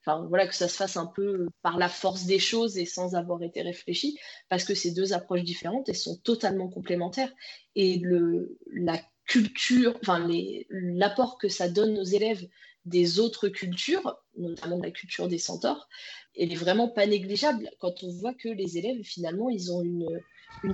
enfin voilà, que ça se fasse un peu par la force des choses et sans avoir été réfléchi, parce que ces deux approches différentes, elles sont totalement complémentaires. Et le, la culture, enfin l'apport que ça donne aux élèves des autres cultures, notamment la culture des centaures, elle est vraiment pas négligeable quand on voit que les élèves, finalement, ils ont une,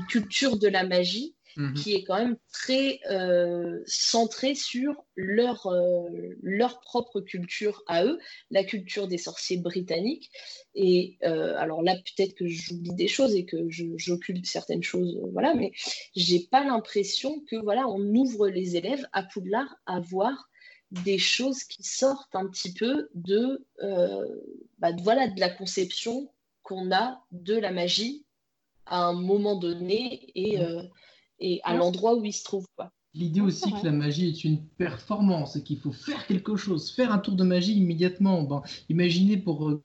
culture de la magie mhm. qui est quand même très euh, centrée sur leur, euh, leur propre culture à eux, la culture des sorciers britanniques. Et euh, alors là, peut-être que j'oublie des choses et que j'occulte certaines choses, voilà, mais j'ai pas l'impression que voilà, on ouvre les élèves à Poudlard à voir des choses qui sortent un petit peu de, euh, bah, voilà, de la conception qu'on a de la magie à un moment donné et, euh, et à l'endroit où il se trouve. L'idée aussi que la magie est une performance et qu'il faut faire quelque chose, faire un tour de magie immédiatement. Ben, imaginez pour euh,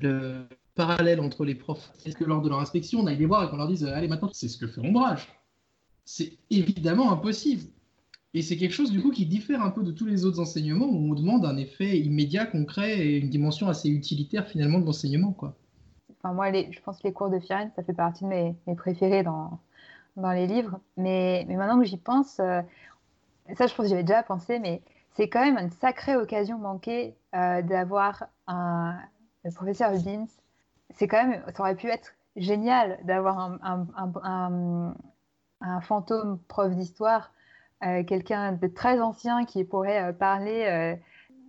le parallèle entre les profs, est-ce que lors de leur inspection, on aille les voir et qu'on leur dise Allez, maintenant, c'est ce que fait l'ombrage. C'est évidemment impossible. Et c'est quelque chose du coup qui diffère un peu de tous les autres enseignements où on demande un effet immédiat, concret et une dimension assez utilitaire finalement de l'enseignement. quoi. enfin moi, les, je pense que les cours de Firenze, ça fait partie de mes, mes préférés dans, dans les livres. Mais, mais maintenant que j'y pense, ça, je pense que j'avais déjà pensé, mais c'est quand même une sacrée occasion manquée d'avoir un, professeur Beans. C'est quand même, ça aurait pu être génial d'avoir un, un, un, fantôme prof d'histoire, euh, quelqu'un de très ancien qui pourrait euh, parler, euh,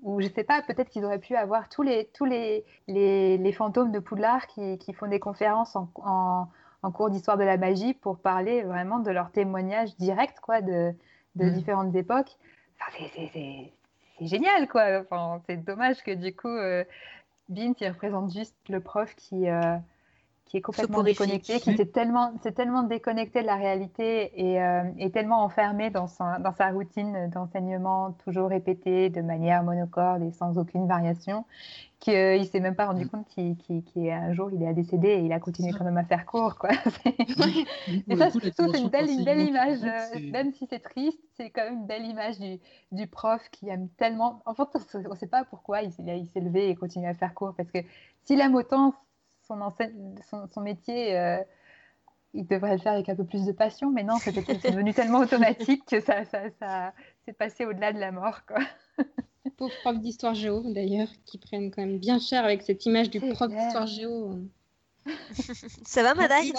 ou je sais pas, peut-être qu'ils auraient pu avoir tous les, tous les, les, les fantômes de Poudlard qui, qui, font des conférences en, en, cours d'histoire de la magie pour parler vraiment de leurs témoignages directs quoi, de, de mmh. différentes époques. Enfin, c'est génial, quoi. Enfin, c'est dommage que du coup, Bint, il représente juste le prof qui, qui est complètement déconnecté, qui s'est tellement, tellement déconnecté de la réalité et, euh, est tellement enfermé dans sa, dans sa routine d'enseignement toujours répété de manière monocorde et sans aucune variation, qu'il ne s'est même pas rendu mm. compte qu'un jour il est décédé et il a continué quand même à faire court. Quoi. [laughs] et ça, c'est une belle, une belle image, euh, même si c'est triste, c'est quand même une belle image du, du prof qui aime tellement. En fait, on ne sait pas pourquoi il, il s'est levé et continue à faire court, parce que s'il aime autant son, son, métier, euh, il devrait le faire avec un peu plus de passion, mais non, c'est devenu tellement automatique que ça, ça, ça s'est passé au-delà de la mort. Quoi. Pauvre prof d'histoire géo, d'ailleurs, qui prennent quand même bien cher avec cette image du prof d'histoire géo. ça va, madame [laughs]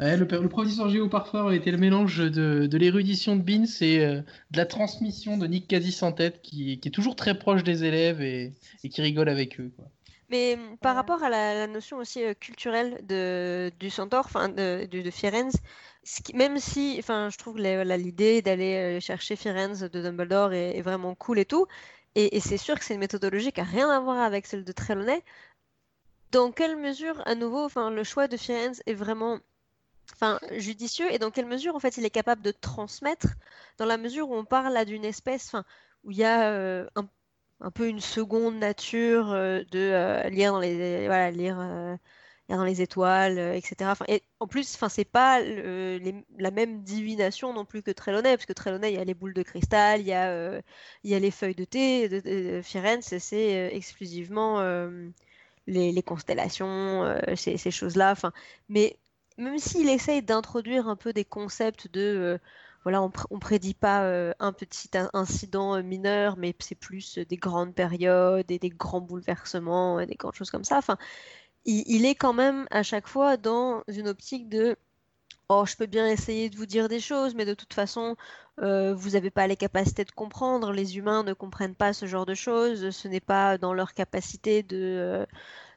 Ouais, le, le, prof d'histoire géo parfois était le mélange de, de l'érudition de Beans et euh, de la transmission de Nick Quasi sans tête qui, qui, est toujours très proche des élèves et, et qui rigole avec eux. Quoi. Mais mmh, par rapport à la, notion aussi culturelle de, du centaure, enfin de, de, Firenze, même si, enfin, je trouve l'idée d'aller chercher Firenze de Dumbledore est, vraiment cool et tout, et, c'est sûr que c'est une méthodologie qui a rien à voir avec celle de Trelawney. Dans quelle mesure, à nouveau, enfin, le choix de Firenze est vraiment enfin, judicieux et dans quelle mesure en fait il est capable de transmettre dans la mesure où on parle là d'une espèce enfin, où il y a un un peu une seconde nature euh, de euh, lire dans les voilà, lire, euh, lire dans les étoiles, etc. En plus, enfin, c'est pas la même divination non plus que Trelawney, parce que Trelawney, il y a les boules de cristal, il y a, il y a les feuilles de thé. De, Firenze, c'est exclusivement les, les, constellations, ces, choses-là. Enfin, mais même s'il essaye d'introduire un peu des concepts de voilà, on, ne prédit pas euh, un petit incident euh, mineur, mais c'est plus euh, des grandes périodes et des grands bouleversements et des grandes choses comme ça. Enfin, il, est quand même à chaque fois dans une optique de Oh, je peux bien essayer de vous dire des choses, mais de toute façon, vous n'avez pas les capacités de comprendre. Les humains ne comprennent pas ce genre de choses. Ce n'est pas dans leur capacité de,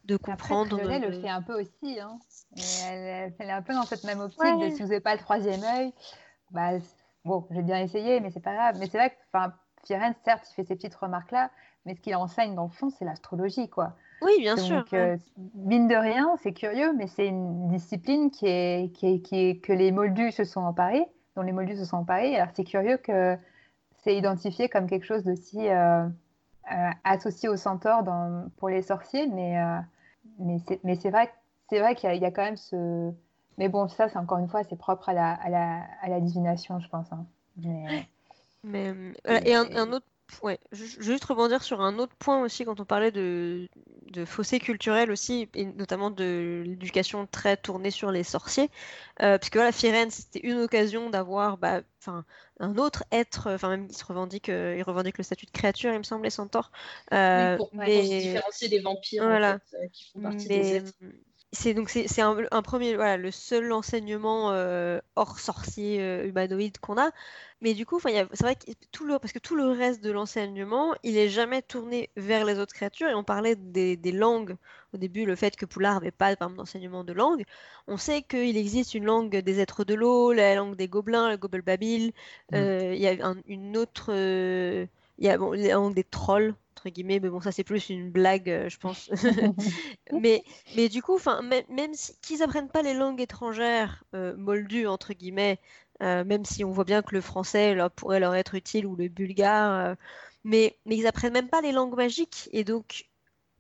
de comprendre. Après, le fait un peu aussi. Hein. Elle, est un peu dans cette même optique de si vous n'avez pas le troisième œil, bah, bon, j'ai bien essayé, mais c'est pas grave. Mais c'est vrai que Firenze, certes, il fait ces petites remarques-là, mais ce qu'il enseigne dans le fond, c'est l'astrologie, quoi. Oui, bien sûr. Euh, mine de rien, c'est curieux, mais c'est une discipline qui est, qui est, qui est, que les moldus se sont emparés, dont les moldus se sont emparés. Alors c'est curieux que c'est identifié comme quelque chose d'aussi euh, euh, associé au centaure dans, pour les sorciers, mais, mais c'est vrai, vrai qu'il y, y, a quand même ce, mais bon, ça, c'est encore une fois, c'est propre à la, à, la, à la divination, je pense. Hein. Mais... Mais, euh, et un, un, autre ouais, je, je, vais juste rebondir sur un autre point aussi quand on parlait de, de fossé culturel aussi, et notamment de l'éducation très tournée sur les sorciers. Euh, puisque voilà, Firenze, c'était une occasion d'avoir bah, un autre être, enfin même il se revendique, euh, il revendique le statut de créature, il me semblait, Centaure. Euh, oui, pour, mais... se différencier des vampires voilà. en fait, euh, qui font partie mais... des êtres c'est donc c'est un, un, premier voilà le seul enseignement euh, hors sorcier euh, humanoïde qu'on a. Mais du coup c'est vrai que tout le parce que tout le reste de l'enseignement il est jamais tourné vers les autres créatures. Et on parlait des, des langues. Au début le fait que Poulard n'avait pas d'enseignement de langue on sait qu'il existe une langue des êtres de l'eau la langue des gobelins le gobelbabil. Mmh. euh, il y a une autre il y a bon, la langue des trolls guillemets, mais bon, ça c'est plus une blague, euh, je pense. [laughs] [laughs] mais, mais du coup, même, si, qu'ils apprennent pas les langues étrangères euh, moldues, entre guillemets, euh, même si on voit bien que le français là, pourrait leur être utile ou le bulgare, mais, mais ils apprennent même pas les langues magiques, et donc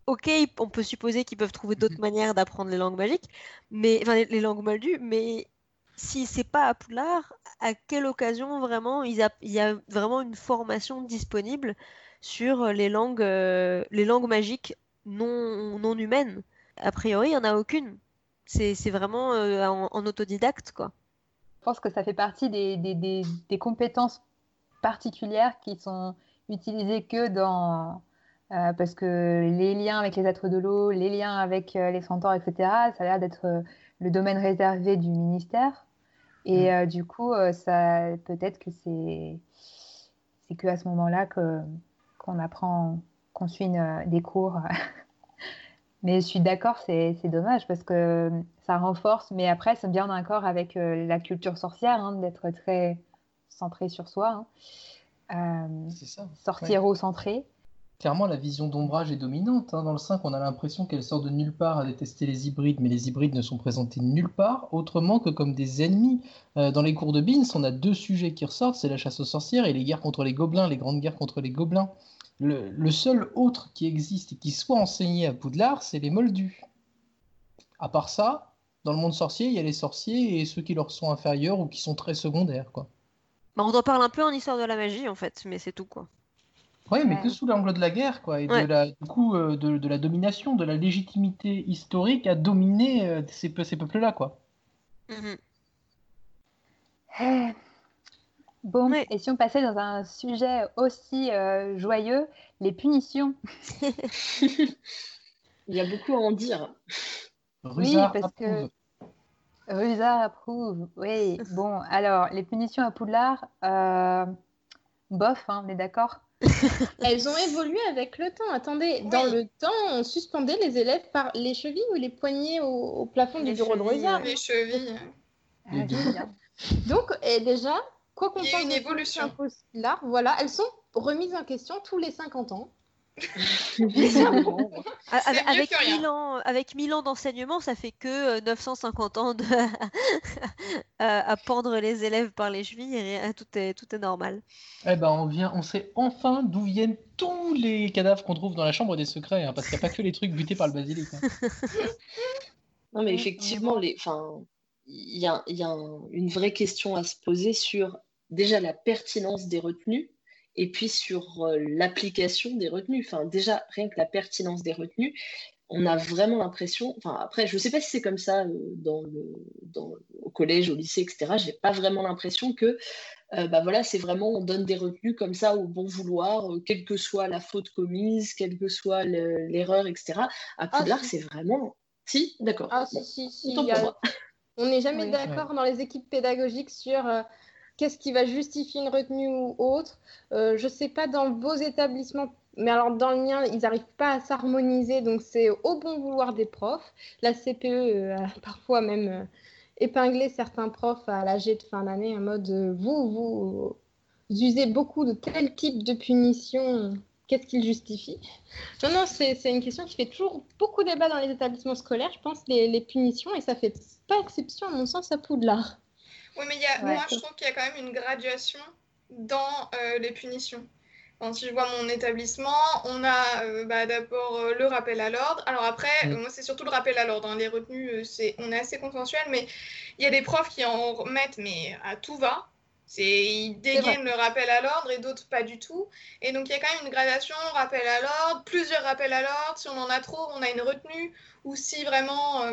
ok, on peut supposer qu'ils peuvent trouver d'autres manières d'apprendre les langues magiques, mais enfin les, langues moldues, mais si c'est pas à Poudlard, à quelle occasion vraiment il, il y a vraiment une formation disponible sur les langues, les langues magiques non, non humaine. A priori, il n'y en a aucune. C'est vraiment en, autodidacte, quoi. Je pense que ça fait partie des, des, des, compétences particulières qui sont utilisées que dans... parce que les liens avec les êtres de l'eau, les liens avec les centaures, etc., ça a l'air d'être le domaine réservé du ministère. Et mm. du coup, ça peut-être que c'est c'est que à ce moment-là que qu'on apprend, qu'on suit des cours. [laughs] mais je suis d'accord, c'est dommage parce que ça renforce. Mais après, c'est bien en accord avec la culture sorcière hein, d'être très centré sur soi. Hein. Euh, sorcière au centré clairement, la vision d'ombrage est dominante. Hein. Dans le 5, on a l'impression qu'elle sort de nulle part à détester les hybrides, mais les hybrides ne sont présentés nulle part, autrement que comme des ennemis. Euh, dans les cours de Beans, on a deux sujets qui ressortent, c'est la chasse aux sorcières et les guerres contre les gobelins, les grandes guerres contre les gobelins. Le, seul autre qui existe et qui soit enseigné à Poudlard, c'est les moldus. À part ça, dans le monde sorcier, il y a les sorciers et ceux qui leur sont inférieurs ou qui sont très secondaires. Quoi. Bah, on en parle un peu en histoire de la magie, en fait, mais c'est tout. quoi. Oui, mais que sous l'angle de la guerre, quoi, et de la, du coup, euh, de, la domination, de la légitimité historique à dominer euh, ces, peuples-là, quoi. Mhm. Eh. Bon, et si on passait dans un sujet aussi euh, joyeux, les punitions. [laughs] Il y a beaucoup à en dire. oui, parce que Rusard approuve. Oui, [laughs] bon, alors les punitions à Poudlard, bof, hein, on est d'accord [laughs] Elles ont évolué avec le temps. Attendez, dans le temps, on suspendait les élèves par les chevilles ou les poignets au, plafond du bureau de Rosa Les chevilles. Ah, Donc, et déjà, quoi qu'on pense une évolution. Là, voilà, elles sont remises en question tous les 50 ans. [laughs] avec, 1000 ans, avec ans d'enseignement, ça fait que 950 euh, ans de... [laughs] à, pendre les élèves par les chevilles et tout est, tout est normal. Eh ben, on, vient, on sait enfin d'où viennent tous les cadavres qu'on trouve dans la chambre des secrets, hein, parce qu'il n'y a pas que les trucs butés par le basilic. Hein. [laughs] non, mais effectivement, les... il y a, y a une vraie question à se poser sur déjà la pertinence des retenues et puis sur euh, l'application des retenues. Enfin, déjà, rien que la pertinence des retenues, on a vraiment l'impression, enfin après, je ne sais pas si c'est comme ça euh, dans le, dans, au collège, au lycée, etc. Je n'ai pas vraiment l'impression que, euh, bah voilà, c'est vraiment, on donne des retenues comme ça au bon vouloir, quelle que soit la faute commise, quelle que soit l'erreur, etc. À ah, Poudlard, c'est vraiment... Si, d'accord. Ah, si, si, si. On n'est jamais d'accord dans les équipes pédagogiques sur qu'est-ce qui va justifier une retenue ou autre. Euh, je ne sais pas dans vos établissements, mais alors dans le mien, ils n'arrivent pas à s'harmoniser, donc c'est au bon vouloir des profs. La CPE euh, a [laughs] parfois même euh, épinglé certains profs à l'âge de fin d'année en mode vous, vous, usez beaucoup de tel type de punition. Qu'est-ce qu'il justifie? Non, non, c'est une question qui fait toujours beaucoup débat dans les établissements scolaires, je pense, les, les punitions, et ça fait pas exception, à mon sens, à Poudlard. Oui, mais y a, moi, je trouve qu'il y a quand même une graduation dans euh, les punitions. Si je vois mon établissement, on a euh, bah, d'abord euh, le rappel à l'ordre. Alors après, mm. moi, c'est surtout le rappel à l'ordre. Hein. Les retenues, c'est, on est assez consensuel, mais il y a des profs qui en remettent, mais à tout va. C'est, ils dégainent le rappel à l'ordre et d'autres pas du tout. Et donc il y a quand même une gradation, rappel à l'ordre, plusieurs rappels à l'ordre. Si on en a trop, on a une retenue. Ou si vraiment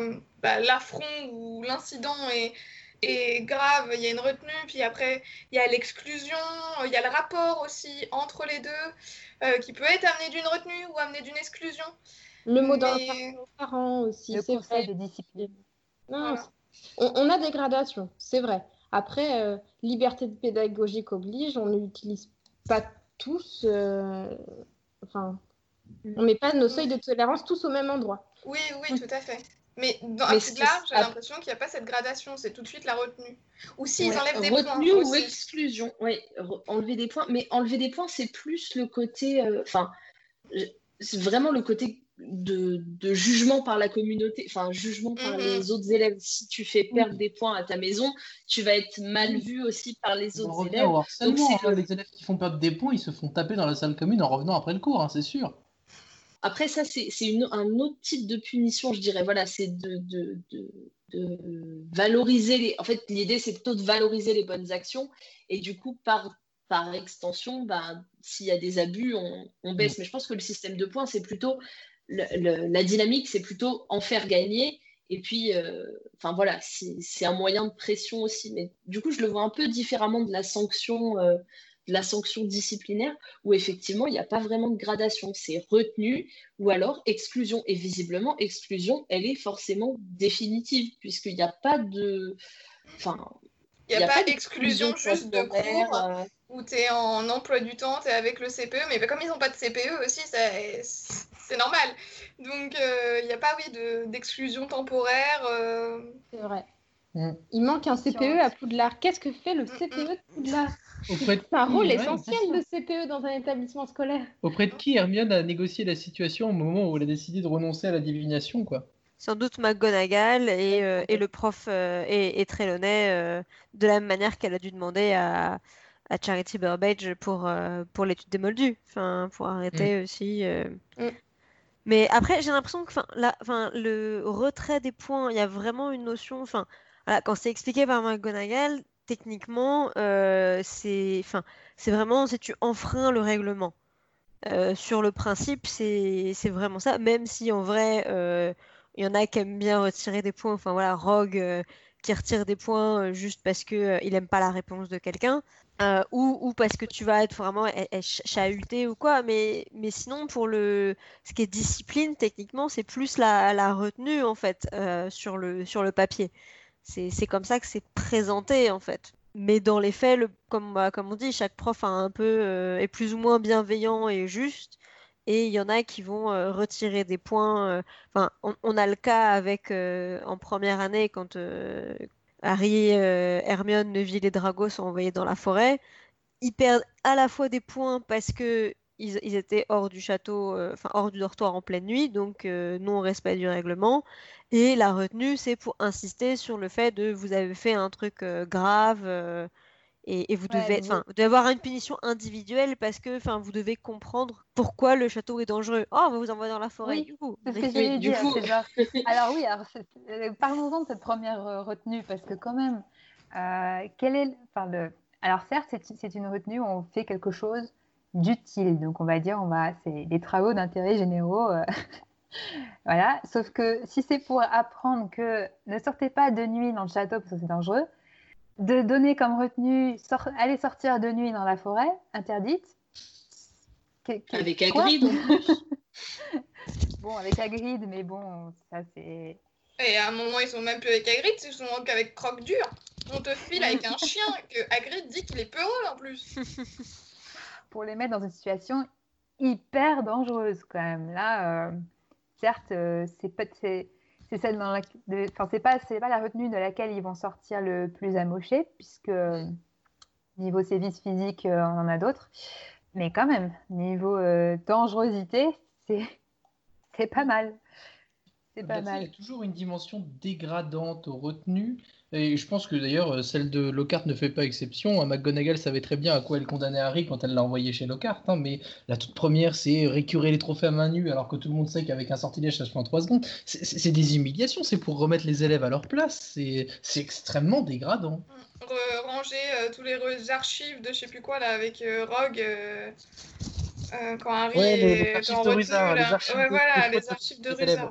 bah, l'affront ou l'incident est, et grave, il y a une retenue, puis après, il y a l'exclusion, il y a le rapport aussi entre les deux, euh, qui peut être amené d'une retenue ou amené d'une exclusion. Le mot d'un parent aussi, c'est vrai. de discipline. Non, on, a des gradations, c'est vrai. Après, euh, liberté pédagogique oblige, on n'utilise pas tous, euh, enfin, on met pas nos seuils de tolérance tous au même endroit. Oui, oui, tout à fait. Mais dans un j'ai l'impression qu'il n'y a pas cette gradation, c'est tout de suite la retenue. Ou s'ils enlèvent des points. Retenue ou exclusion, oui, enlever des points. Mais enlever des points, c'est plus le côté. Euh, enfin, c'est vraiment le côté de, jugement par la communauté, enfin, jugement par mhm. les autres élèves. Si tu fais perdre des points à ta maison, tu vas être mal vu aussi par les autres élèves. Donc, hein. Les élèves qui font perdre des points, ils se font taper dans la salle commune en revenant après le cours, hein, c'est sûr. Après, ça, c'est un autre type de punition, je dirais. Voilà, c'est de, valoriser les. En fait, l'idée, c'est plutôt de valoriser les bonnes actions. Et du coup, par, par extension, bah, s'il y a des abus, on, baisse. Mm. Mais je pense que le système de points, c'est plutôt la dynamique, c'est plutôt en faire gagner. Et puis, euh, enfin voilà, c'est un moyen de pression aussi. Mais du coup, je le vois un peu différemment de la sanction, euh, la sanction disciplinaire, où effectivement, il n'y a pas vraiment de gradation. C'est retenu ou alors exclusion. Et visiblement, exclusion, elle est forcément définitive, puisqu'il n'y a pas de. Enfin, il n'y a, pas d'exclusion juste de cours euh. où tu es en emploi du temps, tu es avec le CPE, mais comme ils n'ont pas de CPE aussi, c'est normal. Donc il n'y a pas oui, d'exclusion temporaire. Euh. C'est vrai. Mm. Il manque un CPE à Poudlard. Qu'est-ce que fait le mm, CPE de mm. Poudlard C'est un rôle essentiel de CPE dans un établissement scolaire. Auprès de qui Hermione a négocié la situation au moment où elle a décidé de renoncer à la divination, quoi? Sans doute McGonagall et, euh, et le prof euh, et, et Trelawney euh, de la même manière qu'elle a dû demander à, à Charity Burbage pour, pour l'étude des moldus, enfin, pour arrêter aussi. Mais après, j'ai l'impression que enfin, le retrait des points, il y a vraiment une notion. Enfin, quand c'est expliqué par McGonagall, techniquement, c'est vraiment si tu enfreins le règlement. sur le principe, c'est vraiment ça, même si en vrai, il y en a qui aiment bien retirer des points. Enfin voilà, Rogue euh, qui retire des points euh, juste parce qu'il euh, il n'aime pas la réponse de quelqu'un. ou, parce que tu vas être vraiment chahuté ou quoi. Mais, mais sinon, pour le ce qui est discipline, techniquement, c'est plus la, la, retenue en fait sur, le, sur le papier. C'est comme ça que c'est présenté en fait. Mais dans les faits, bah, comme on dit, chaque prof a un peu est plus ou moins bienveillant et juste et il y en a qui vont euh, retirer des points. Euh, enfin, on, a le cas avec euh, en première année quand Harry, Hermione, Neville et Drago sont envoyés dans la forêt. Ils perdent à la fois des points parce que ils, étaient hors du château, enfin hors du dortoir en pleine nuit, donc non respect du règlement. Et la retenue, c'est pour insister sur le fait de vous avez fait un truc grave et, vous, devez, avoir une punition individuelle parce que vous devez comprendre pourquoi le château est dangereux. Oh, on va vous envoyer dans la forêt, du coup. C'est ce que j'allais dire. [laughs] Alors oui, euh, parlons-en de cette première euh, retenue parce que quand même, euh, quel est, enfin, le... alors certes, c'est une retenue où on fait quelque chose d'utile. Donc on va dire, on va, c'est des travaux d'intérêt généraux. [laughs] voilà. Sauf que si c'est pour apprendre que ne sortez pas de nuit dans le château parce que c'est dangereux, de donner comme retenue aller sortir de nuit dans la forêt, interdite. avec Hagrid [laughs] bon, avec Hagrid, mais bon, ça c'est. Et à un moment, ils sont même plus avec Hagrid, ils sont qu'avec Croc Dur. On te file avec un [laughs] chien que Hagrid dit qu'il est peureux en plus. Pour les mettre dans une situation hyper dangereuse quand même. Là, euh, certes, euh, c'est pas c'est celle dans la... enfin c'est pas c'est pas la retenue de laquelle ils vont sortir le plus amoché puisque niveau sévices physiques euh, on en a d'autres mais quand même niveau dangerosité [laughs] c'est c'est pas mal c'est pas mal il y a toujours une dimension dégradante aux retenues et je pense que d'ailleurs, euh, celle de Lockhart ne fait pas exception. McGonagall savait très bien à quoi elle condamnait Harry quand elle l'a envoyé chez Lockhart. Hein, mais la toute première, c'est récurer les trophées à main nue, alors que tout le monde sait qu'avec un sortilège, ça se fait en 3 secondes. C'est des humiliations, c'est pour remettre les élèves à leur place. C'est extrêmement dégradant. ranger euh, tous les archives de je sais plus quoi, là, avec euh, Rogue. quand Harry ouais, les, archives de Ruza, les archives ouais, voilà, les archives de Ruza.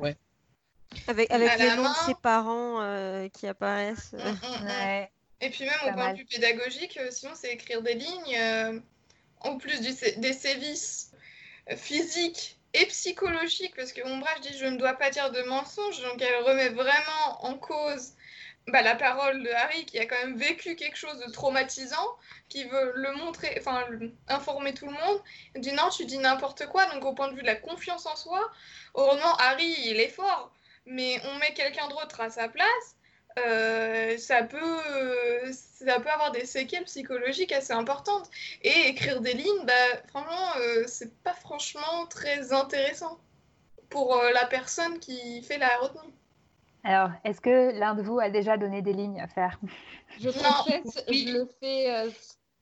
Avec, avec les noms de ses parents euh, qui apparaissent. Mm, mm, mm. Et puis même au point de vue pédagogique, euh, sinon c'est écrire des lignes, euh, en plus du, des sévices physiques et psychologiques, parce que Ombrage dit je ne dois pas dire de mensonges, donc elle remet vraiment en cause bah, la parole de Harry qui a quand même vécu quelque chose de traumatisant, qui veut le montrer, enfin informer tout le monde. Il dit non, tu dis n'importe quoi, donc au point de vue de la confiance en soi, heureusement Harry il est fort, mais on met quelqu'un d'autre à sa place, euh, ça, peut, ça peut avoir des séquelles psychologiques assez importantes. Et écrire des lignes, bah, franchement, euh, c'est pas franchement très intéressant pour euh, la personne qui fait la retenue. Alors, est-ce que l'un de vous a déjà donné des lignes à faire? Je confesse, je le fais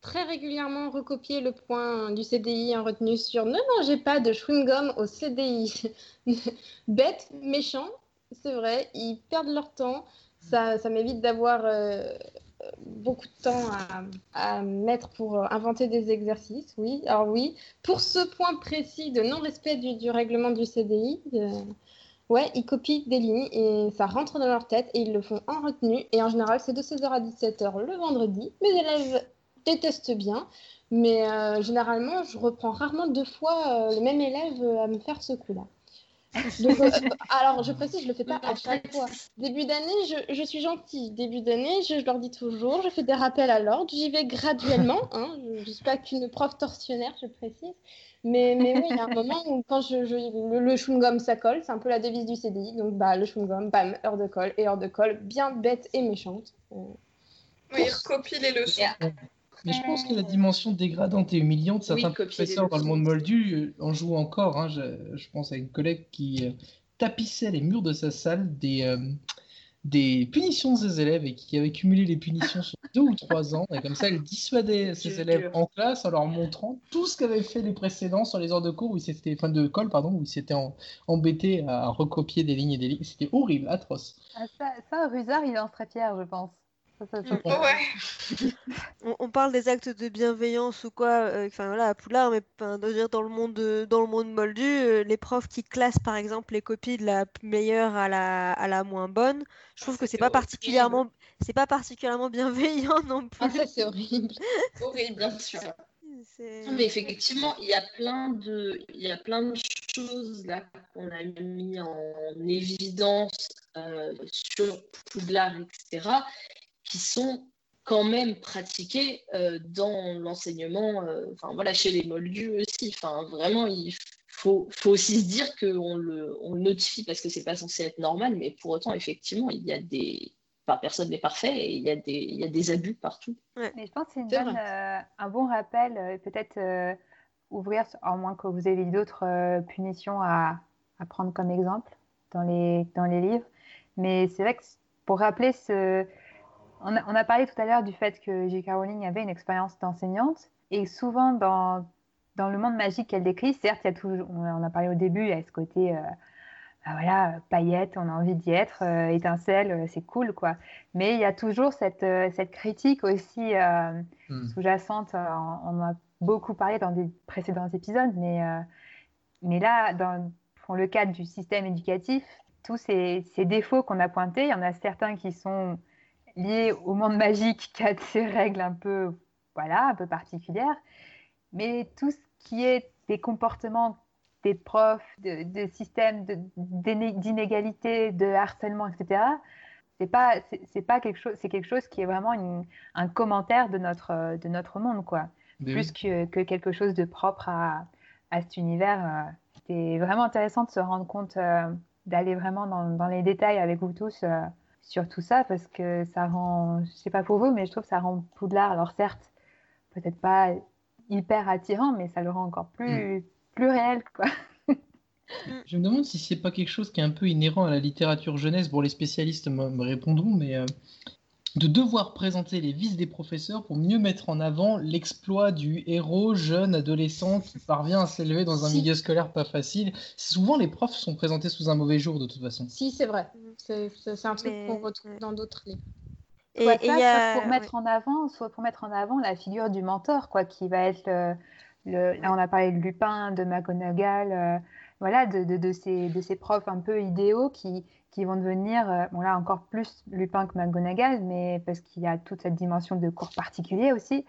très régulièrement recopier le point du CDI en retenue sur non, non, j'ai pas de chewing-gum au CDI. [laughs] Bête, méchant, c'est vrai, ils perdent leur temps. Ça, ça m'évite d'avoir euh, beaucoup de temps à, mettre pour euh, inventer des exercices, oui. Alors oui, pour ce point précis de non-respect du, règlement du CDI, ouais, ils copient des lignes et ça rentre dans leur tête et ils le font en retenue. Et en général, c'est de 16h à 17h le vendredi. Mes élèves détestent bien. Mais généralement, je reprends rarement deux fois le même élève à me faire ce coup-là. Euh, [laughs] alors, je précise, je le fais pas à chaque fois. Début d'année, je, suis gentille. Début d'année, je, leur dis toujours, je fais des rappels à l'ordre, j'y vais graduellement. [laughs] Hein. je ne suis pas qu'une prof tortionnaire, je précise. Mais, mais oui, il y a un moment où quand je, le, le chewing-gum, ça colle, c'est un peu la devise du CDI. Donc, bah, le chewing-gum, bam, heure de colle et heure de colle, bien bête et méchante. Euh, oui, copie les leçons. Mais je pense que la dimension dégradante et humiliante, certains professeurs dans le monde moldu euh, en jouent encore. Hein. Je, pense à une collègue qui euh, tapissait les murs de sa salle des, euh, des punitions de ses élèves et qui avait cumulé les punitions sur [laughs] deux ou trois ans. Et comme ça, elle dissuadait ses élèves en classe en leur montrant tout ce qu'avaient fait les précédents sur les heures de cours, où ils s'étaient, enfin de colle, pardon, où ils s'étaient embêtés à recopier des lignes et des lignes. C'était horrible, atroce. Ah, ça, ça, Rusard, il en serait fier, je pense. On, parle des actes de bienveillance ou quoi, euh, enfin voilà, à Poulard, mais dire dans le monde, dans le monde moldu, euh, les profs qui classent par exemple les copies de la meilleure à la, à la moins bonne, je trouve que c'est pas particulièrement, c'est pas particulièrement bienveillant non plus. Ah, ça c'est horrible, horrible bien sûr. mais effectivement, il y a plein de, il y a plein de choses là qu'on a mis en évidence euh, sur Poudlard, etc qui sont quand même pratiqués euh, dans l'enseignement, euh, enfin voilà, chez les moldus aussi. Enfin, vraiment, il faut, faut aussi se dire qu'on le, on le notifie parce que c'est pas censé être normal, mais pour autant, effectivement, il y a des. Enfin, personne n'est parfait et il y, a des, il y a des abus partout. Mais je pense que c'est euh, un bon rappel, peut-être ouvrir, à moins que vous ayez d'autres punitions à, à, prendre comme exemple dans les, dans les livres. Mais c'est vrai que pour rappeler ce, on a, parlé tout à l'heure du fait que J.K. Rowling avait une expérience d'enseignante et souvent dans, dans le monde magique qu'elle décrit, certes, il y a toujours, on a parlé au début, il y a ce côté, euh, bah voilà, paillettes, on a envie d'y être, euh, étincelle, euh, c'est cool, quoi. Mais il y a toujours cette, cette critique aussi hmm. sous-jacente, on, a beaucoup parlé dans des précédents épisodes, mais, mais là, dans, pour le cadre du système éducatif, tous ces, ces défauts qu'on a pointés, il y en a certains qui sont lié au monde magique qui a ses règles un peu, voilà, un peu particulières. Mais tout ce qui est des comportements des profs, de, systèmes d'inégalité, de, harcèlement, etc., c'est pas, c'est pas quelque chose, c'est quelque chose qui est vraiment un commentaire de notre, de notre monde, quoi. Plus que, que, quelque chose de propre à, à cet univers. Euh, c'est vraiment intéressant de se rendre compte, euh, d'aller vraiment dans, dans, les détails avec vous tous. Euh, sur tout ça parce que ça rend, je sais pas pour vous, mais je trouve que ça rend Poudlard, alors certes, peut-être pas hyper attirant, mais ça le rend encore plus, mm. plus réel, quoi. [laughs] Je me demande si c'est pas quelque chose qui est un peu inhérent à la littérature jeunesse. Bon, les spécialistes me répondront, mais euh, de devoir présenter les vices des professeurs pour mieux mettre en avant l'exploit du héros jeune adolescent qui parvient à s'élever dans un milieu scolaire pas facile. Souvent, les profs sont présentés sous un mauvais jour de toute façon. Si, c'est vrai. C'est un truc qu'on retrouve dans d'autres livres. Et, soit, ça, pour mettre en avant, soit pour mettre en avant la figure du mentor, quoi, qui va être le, là on a parlé de Lupin, de McGonagall, euh, voilà, de, de, de, ces, de ces profs un peu idéaux qui, qui vont devenir, euh, bon là encore plus Lupin que McGonagall, mais parce qu'il y a toute cette dimension de cours particulier aussi.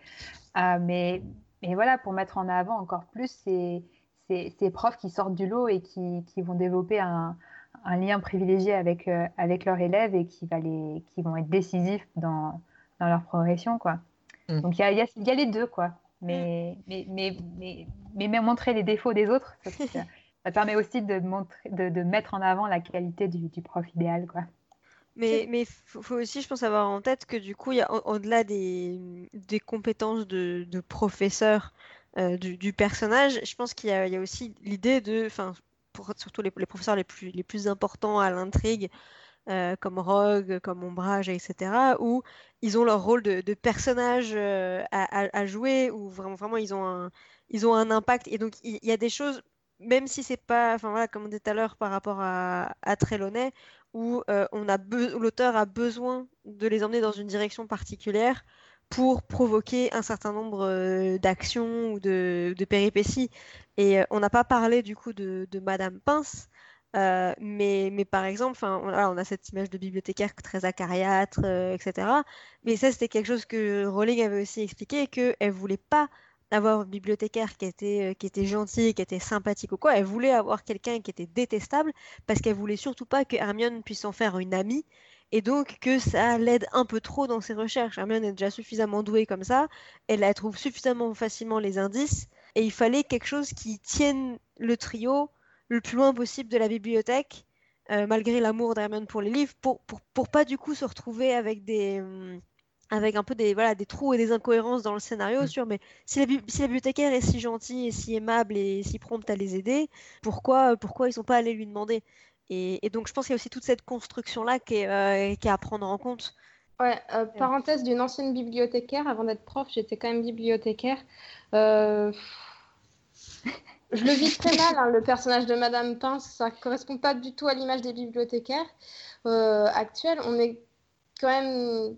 Euh, mais, mais voilà, pour mettre en avant encore plus ces, ces, ces profs qui sortent du lot et qui, qui vont développer un, un, lien privilégié avec, euh, avec leurs élèves et qui, va les, qui vont être décisifs dans, dans leur progression. Quoi. Mm. Donc il y a, y, a, y a, les deux, quoi. Mais, mm. mais, mais, mais, mais, montrer les défauts des autres, [laughs] ça, permet aussi de, montrer, de, de, mettre en avant la qualité du, prof idéal. Quoi. Mais il faut, aussi, je pense, avoir en tête que du coup, au-delà des, des, compétences de, de professeur euh, du, du, personnage, je pense qu'il y, y, a aussi l'idée de, enfin, surtout les, les, professeurs les plus, les plus importants à l'intrigue, euh, comme Rogue, comme Ombrage, etc., où ils ont leur rôle de, de personnage euh, à, à, jouer, où vraiment, vraiment ils, ont un, ils ont un impact. Et donc, il y a des choses même si c'est pas, enfin voilà, comme on dit tout à l'heure par rapport à, à Trelawney, où l'auteur a besoin de les emmener dans une direction particulière pour provoquer un certain nombre d'actions ou de, péripéties. Et on n'a pas parlé du coup de, Madame Pince, mais, mais, par exemple, on, on, a cette image de bibliothécaire très acariâtre, etc. Mais ça, c'était quelque chose que Rowling avait aussi expliqué, qu'elle ne voulait pas avoir une bibliothécaire qui était, qui était gentille, qui était sympathique ou quoi. Elle voulait avoir quelqu'un qui était détestable parce qu'elle voulait surtout pas que Hermione puisse en faire une amie et donc que ça l'aide un peu trop dans ses recherches. Hermione est déjà suffisamment douée comme ça, elle trouve suffisamment facilement les indices, et il fallait quelque chose qui tienne le trio le plus loin possible de la bibliothèque, euh, malgré l'amour d'Hermione pour les livres, pour, pour, pour, pas du coup se retrouver avec des... Avec un peu des, voilà, des trous et des incohérences dans le scénario mm. sur mais si la, si la bibliothécaire est si gentille et si aimable et si prompte à les aider, pourquoi, pourquoi ils sont pas allés lui demander? Et, donc, je pense qu'il y a aussi toute cette construction-là qui, euh, qui, est à prendre en compte. Ouais, euh, parenthèse d'une ancienne bibliothécaire. Avant d'être prof, j'étais quand même bibliothécaire. Euh, [laughs] je le vis très mal, hein, le personnage de Madame Pince. Ça correspond pas du tout à l'image des bibliothécaires actuels. On est quand même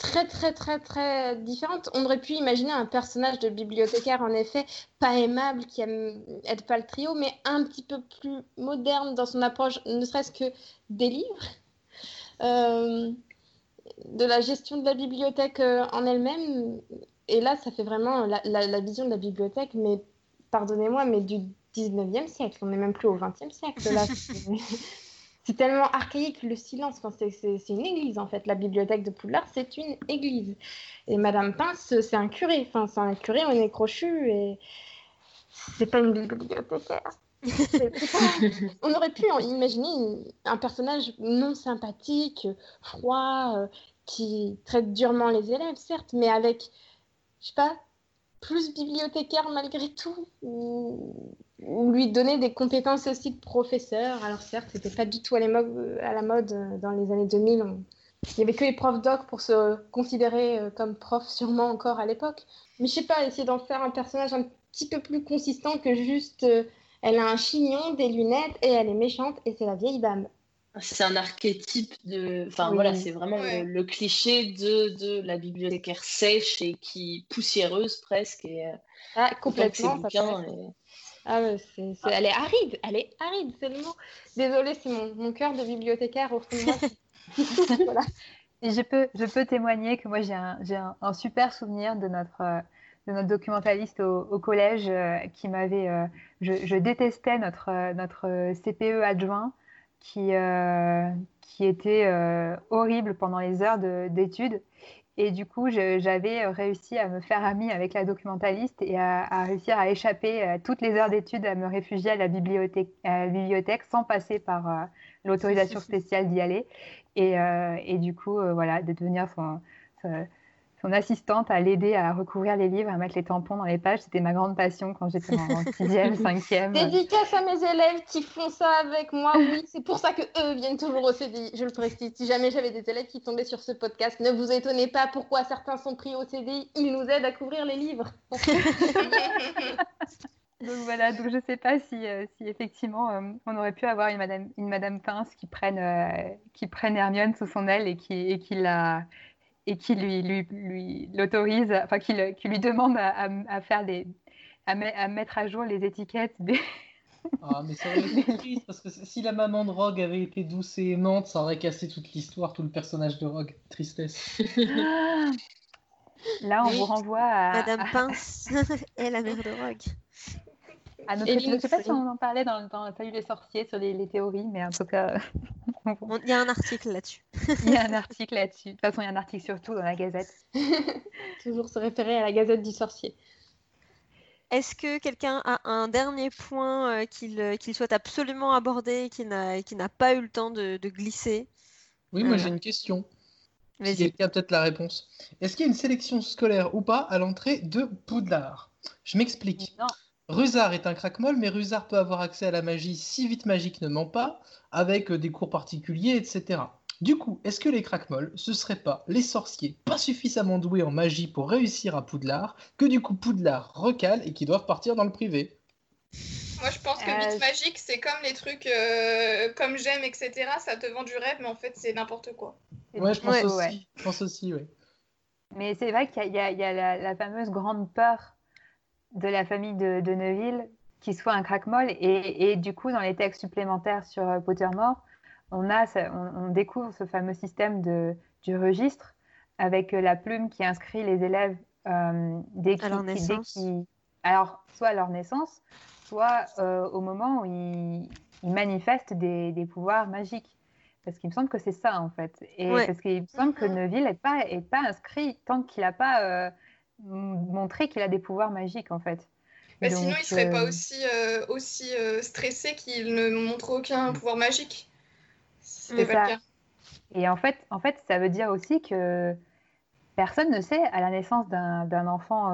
très très très très différente. On aurait pu imaginer un personnage de bibliothécaire en effet pas aimable qui aime être pas le trio, mais un petit peu plus moderne dans son approche, ne serait-ce que des livres, euh, de la gestion de la bibliothèque euh, en elle-même. Et là, ça fait vraiment la, vision de la bibliothèque, mais pardonnez-moi, mais du 19e siècle. On n'est même plus au 20e siècle. [laughs] c'est tellement archaïque le silence. c'est une église en fait. La bibliothèque de Poudlard, c'est une église. Et Madame Pince, c'est un curé. Enfin, c'est un curé on est crochu et c'est pas une bibliothécaire. [laughs] On aurait pu imaginer un personnage non sympathique, froid, euh, qui traite durement les élèves, certes, mais avec, je sais pas, plus bibliothécaire malgré tout ou, lui donner des compétences aussi de professeur. Alors certes, c'était pas du tout à, à, la mode euh, dans les années 2000. Il n'y avait que les profs doc pour se considérer euh, comme prof sûrement encore à l'époque. Mais je sais pas, essayer d'en faire un personnage un petit peu plus consistant que juste euh, elle a un chignon, des lunettes et elle est méchante et c'est la vieille dame. C'est un archétype de. Enfin voilà, c'est vraiment le, cliché de, de, la bibliothécaire sèche et qui poussiéreuse presque. Et, ah, complètement. Ah c'est, elle est aride, elle est aride, c'est le mot. Désolée, c'est mon, mon cœur de bibliothécaire au fond de moi. voilà. Et je peux, je peux témoigner que moi j'ai un, j'ai un, un, super souvenir de notre, euh, de notre documentaliste au, au collège euh, qui m'avait. je, je, détestais notre, notre CPE adjoint qui, euh, qui était euh, horrible pendant les heures d'études. Et du coup, j'avais réussi à me faire amie avec la documentaliste et à, réussir à échapper à toutes les heures d'études, à me réfugier à la bibliothèque, à la bibliothèque sans passer par euh, l'autorisation spéciale d'y aller. Et, et, du coup, voilà, de devenir son, son assistante à l'aider à recouvrir les livres, à mettre les tampons dans les pages. C'était ma grande passion quand j'étais en [laughs] sixième, cinquième. Dédicace à mes élèves qui font ça avec moi. Oui, c'est pour ça que eux viennent toujours au CDI. Je le précise. Si jamais j'avais des élèves qui tombaient sur ce podcast, ne vous étonnez pas pourquoi certains sont pris au CDI. Ils nous aident à couvrir les livres. [laughs] [laughs] donc voilà, donc je ne sais pas si, euh, si effectivement euh, on aurait pu avoir une Madame, une Madame Pince qui prenne, euh, qui prenne Hermione sous son aile et qui, et qui la et qui lui, lui, lui l'autorise, enfin qui, qui, lui demande à, à, faire les, à, à, mettre à jour les étiquettes des. Ah, mais ça aurait été [laughs] triste parce que si la maman de Rogue avait été douce et aimante, ça aurait cassé toute l'histoire, tout le personnage de Rogue. Tristesse. Là, on vous renvoie à. Madame Pince [laughs] et la mère de Rogue. Je ne sais pas si on en parlait dans, dans Salut les sorciers sur les, les, théories, mais en tout cas. [laughs] Il y a un article là-dessus. il y a un [laughs] article là-dessus. De toute façon, il y a un article surtout dans la Gazette. [laughs] Toujours se référer à la Gazette du sorcier. Est-ce que quelqu'un a un dernier point euh, euh, qu'il souhaite absolument aborder et qui n'a pas eu le temps de, glisser Oui, moi j'ai une question. Si quelqu'un a peut-être la réponse. Est-ce qu'il y a une sélection scolaire ou pas à l'entrée de Poudlard? Je m'explique. Non. Rusard est un craquemol, mais Rusard peut avoir accès à la magie si vite magique ne ment pas, avec euh, des cours particuliers, etc. Du coup, est-ce que les craquemolles, ce serait pas les sorciers pas suffisamment doués en magie pour réussir à Poudlard, que du coup Poudlard recale et qui doivent partir dans le privé? Moi, je pense que euh... magique, c'est comme les trucs comme j'aime, etc. Ça te vend du rêve, mais en fait, c'est n'importe quoi. Ouais, je pense aussi. Je pense aussi, ouais. Mais c'est vrai qu'il y a, la, fameuse grande peur de la famille de, de Neville qui soit un crack-molle. Et, du coup, dans les textes supplémentaires sur euh, Pottermore, on, a, on, découvre ce fameux système de, du registre avec euh, la plume qui inscrit les élèves euh, dès qu'ils. Alors, soit à leur naissance, soit au moment où ils, manifestent des, des, pouvoirs magiques. Parce qu'il me semble que c'est ça, en fait. Et parce qu'il me semble que Neville n'est pas, est pas inscrit tant qu'il n'a pas montré qu'il a des pouvoirs magiques, en fait. Mais sinon, il serait pas euh, aussi, euh, aussi euh, stressé qu'il ne montre aucun mm. pouvoir magique. C'était pas le cas. Et en fait, en fait, ça veut dire aussi que personne ne sait à la naissance d'un enfant,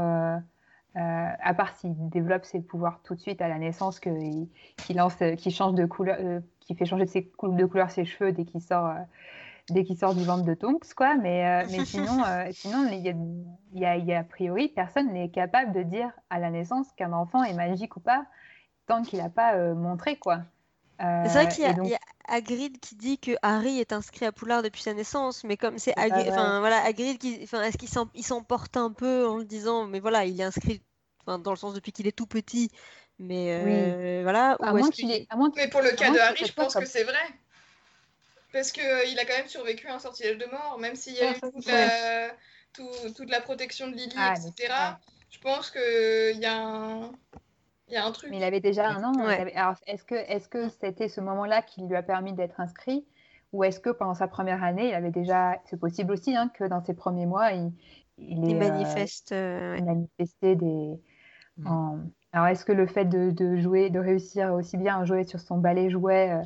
à part s'il développe ses pouvoirs tout de suite à la naissance, qu'il lance, change de couleur, qui fait changer de, ses, de couleur ses cheveux dès qu'il sort dès qu'il sort du ventre de Tonks, quoi. Mais, euh, mais [laughs] sinon, euh, sinon il y, a, y, a, a priori, personne n'est capable de dire à la naissance qu'un enfant est magique ou pas, tant qu'il n'a pas euh, montré, quoi. c'est vrai qu'il y, donc... y, a Hagrid qui dit que Harry est inscrit à Poulard depuis sa naissance, mais comme c'est Hagrid, enfin voilà, Hagrid, qui, est-ce qu'il s'emporte un peu en le disant, mais voilà, il est inscrit, dans le sens depuis qu'il est tout petit, mais voilà. À moins qu'il est... Mais pour le cas de Harry, je pense que c'est vrai. Parce qu'il euh, il a quand même survécu à un sortilège de mort, même s'il y a eu toute la, toute la, protection de Lily, ah, etc. Je pense qu'il y, a un... y a un truc. Mais il avait déjà un an. Alors, est-ce que est-ce que c'était ce moment-là qui lui a permis d'être inscrit? Ou est-ce que pendant sa première année, il avait déjà. C'est possible aussi hein, que dans ses premiers mois, il, il, euh, manifeste, euh, manifestait des. Mm. Alors, est-ce que le fait de, de, jouer, de réussir aussi bien à jouer sur son balai jouet euh,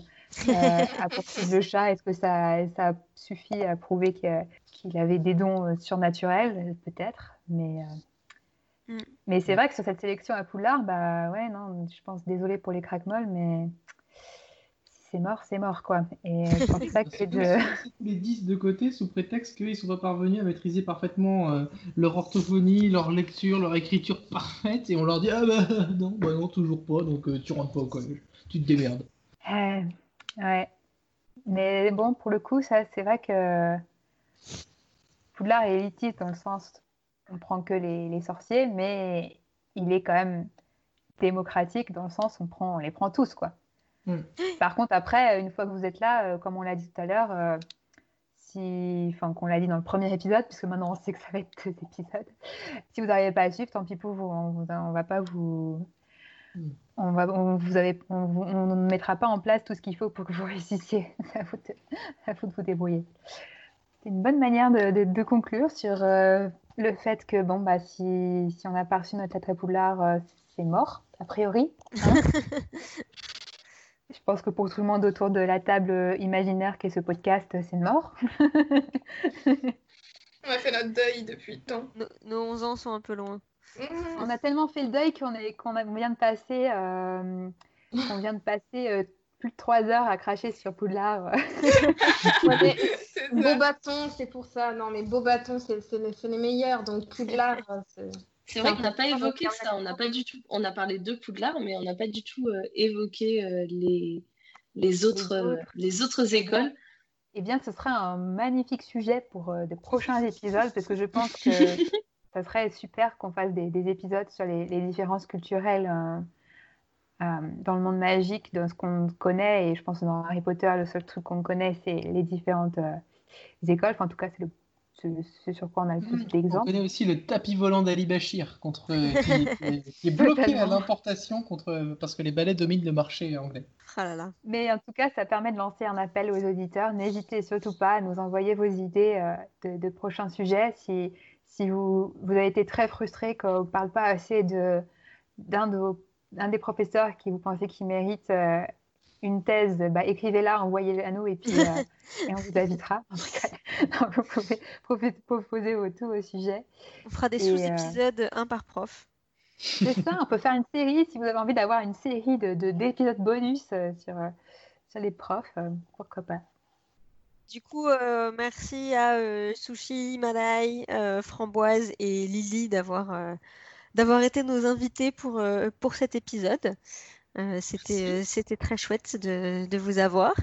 à poursuivre le chat Est-ce que ça, ça suffit à prouver qu'il avait des dons euh, surnaturels? Peut-être, mais. Euh, mm. Mais c'est vrai que sur cette sélection à Poulard, bah ouais, non, je pense, désolé pour les craquemolles, mais si c'est mort, c'est mort, quoi. Et je pense pas que [laughs] de... Les 10 de côté sous prétexte qu'ils sont pas parvenus à maîtriser parfaitement leur orthophonie, leur lecture, leur écriture parfaite, et on leur dit Ah bah non, bah non, toujours pas, donc tu rentres pas au collège, tu te démerdes. Ouais. Mais bon, pour le coup, ça, c'est vrai que Poudlard est élitiste dans le sens on prend que les, sorciers, mais il est quand même démocratique dans le sens on prend, on les prend tous, quoi. Mm. Par contre, après, une fois que vous êtes là, euh, comme on l'a dit tout à l'heure, euh, si, enfin, qu'on l'a dit dans le premier épisode, puisque maintenant on sait que ça va être deux épisodes, si vous n'arrivez pas à suivre, tant pis pour vous, on, ne va pas vous, on va, on vous avez, on, ne mettra pas en place tout ce qu'il faut pour que vous [laughs] réussissiez. à vous de, vous débrouiller. C'est une bonne manière de, conclure sur euh, le fait que bon bah si, si on n'a pas reçu notre lettre à Poulard, euh, c'est mort a priori. Hein. [laughs] Je pense que pour tout le monde autour de la table imaginaire qu'est ce podcast, c'est mort. on a fait notre deuil depuis le temps. nos 11 ans sont un peu loin. On a tellement fait le deuil qu'on vient de passer, euh, vient de passer euh, plus de trois heures à cracher sur Poudlard. [laughs] [laughs] beau bâton, c'est pour ça. Non, mais beau bâton, c'est les, meilleurs. Donc Poudlard, euh, c'est vrai qu'on n'a pas évoqué ça. On n'a pas du tout. On a parlé de Poudlard, mais on n'a pas du tout évoqué les, les, autres, les autres écoles. Eh bien, ce serait un magnifique sujet pour de prochains [laughs] épisodes parce que je pense que ça serait super qu'on fasse des, épisodes sur les, différences culturelles euh, euh, dans le monde magique, dans ce qu'on connaît. Et je pense que dans Harry Potter, le seul truc qu'on connaît, c'est les différentes euh, écoles. Enfin, en tout cas, c'est ce, sur quoi on a le plus d'exemples. On connaît aussi le tapis volant d'Ali Bachir, contre, [laughs] qui, est bloqué à l'importation contre, parce que les balais dominent le marché anglais. Ah là Mais en tout cas, ça permet de lancer un appel aux auditeurs. N'hésitez surtout pas à nous envoyer vos idées de, de, prochains sujets. Si, si vous, vous avez été très frustré qu'on ne parle pas assez de, d'un, de des professeurs qui vous pensez qu'il mérite euh, une thèse, bah, écrivez-la, envoyez-la à nous et puis euh, et on vous invitera. [laughs] vous pouvez proposer tout au sujet. On fera des sous-épisodes, euh, un par prof. C'est ça, on peut faire une série si vous avez envie d'avoir une série de, d'épisodes bonus sur, sur les profs, pourquoi pas. Du coup, euh, merci à euh, Sushi, Madai, euh, Framboise et Lily d'avoir d'avoir été nos invités pour, pour cet épisode. C'était très chouette de, de, vous avoir.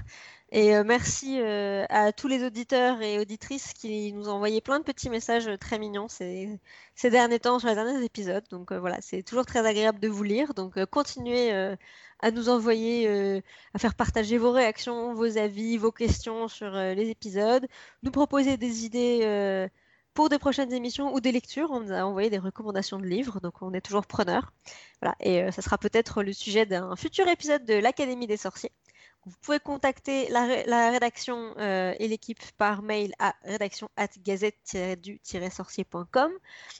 Et euh, merci euh, à tous les auditeurs et auditrices qui nous ont envoyé plein de petits messages très mignons ces, ces derniers temps sur les derniers épisodes. Donc euh, voilà, c'est toujours très agréable de vous lire. Donc continuez à nous envoyer, à faire partager vos réactions, vos avis, vos questions sur les épisodes, nous proposer des idées pour des prochaines émissions ou des lectures. On nous a envoyé des recommandations de livres, donc on est toujours preneur. Voilà, et ça sera peut-être le sujet d'un futur épisode de l'Académie des sorciers. Vous pouvez contacter la, rédaction euh, et l'équipe par mail à rédaction at gazette-du-sorcier.com,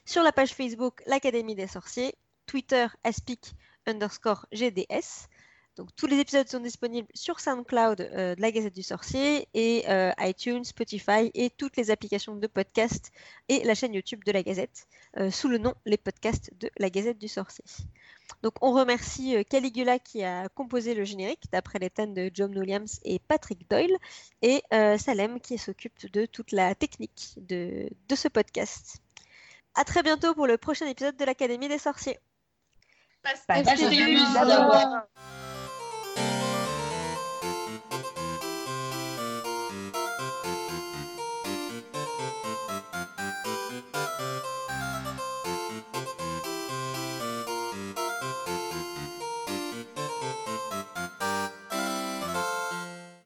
sur la page Facebook l'Académie des sorciers, Twitter aspic underscore GDS. Donc tous les épisodes sont disponibles sur SoundCloud euh, de la Gazette du Sorcier et euh, iTunes, Spotify et toutes les applications de podcast et la chaîne YouTube de la Gazette sous le nom Les podcasts de la Gazette du Sorcier. Donc on remercie euh, Caligula qui a composé le générique d'après les thèmes de John Williams et Patrick Doyle et euh, Salem qui s'occupe de toute la technique de, ce podcast. À très bientôt pour le prochain épisode de l'Académie des sorciers. Passez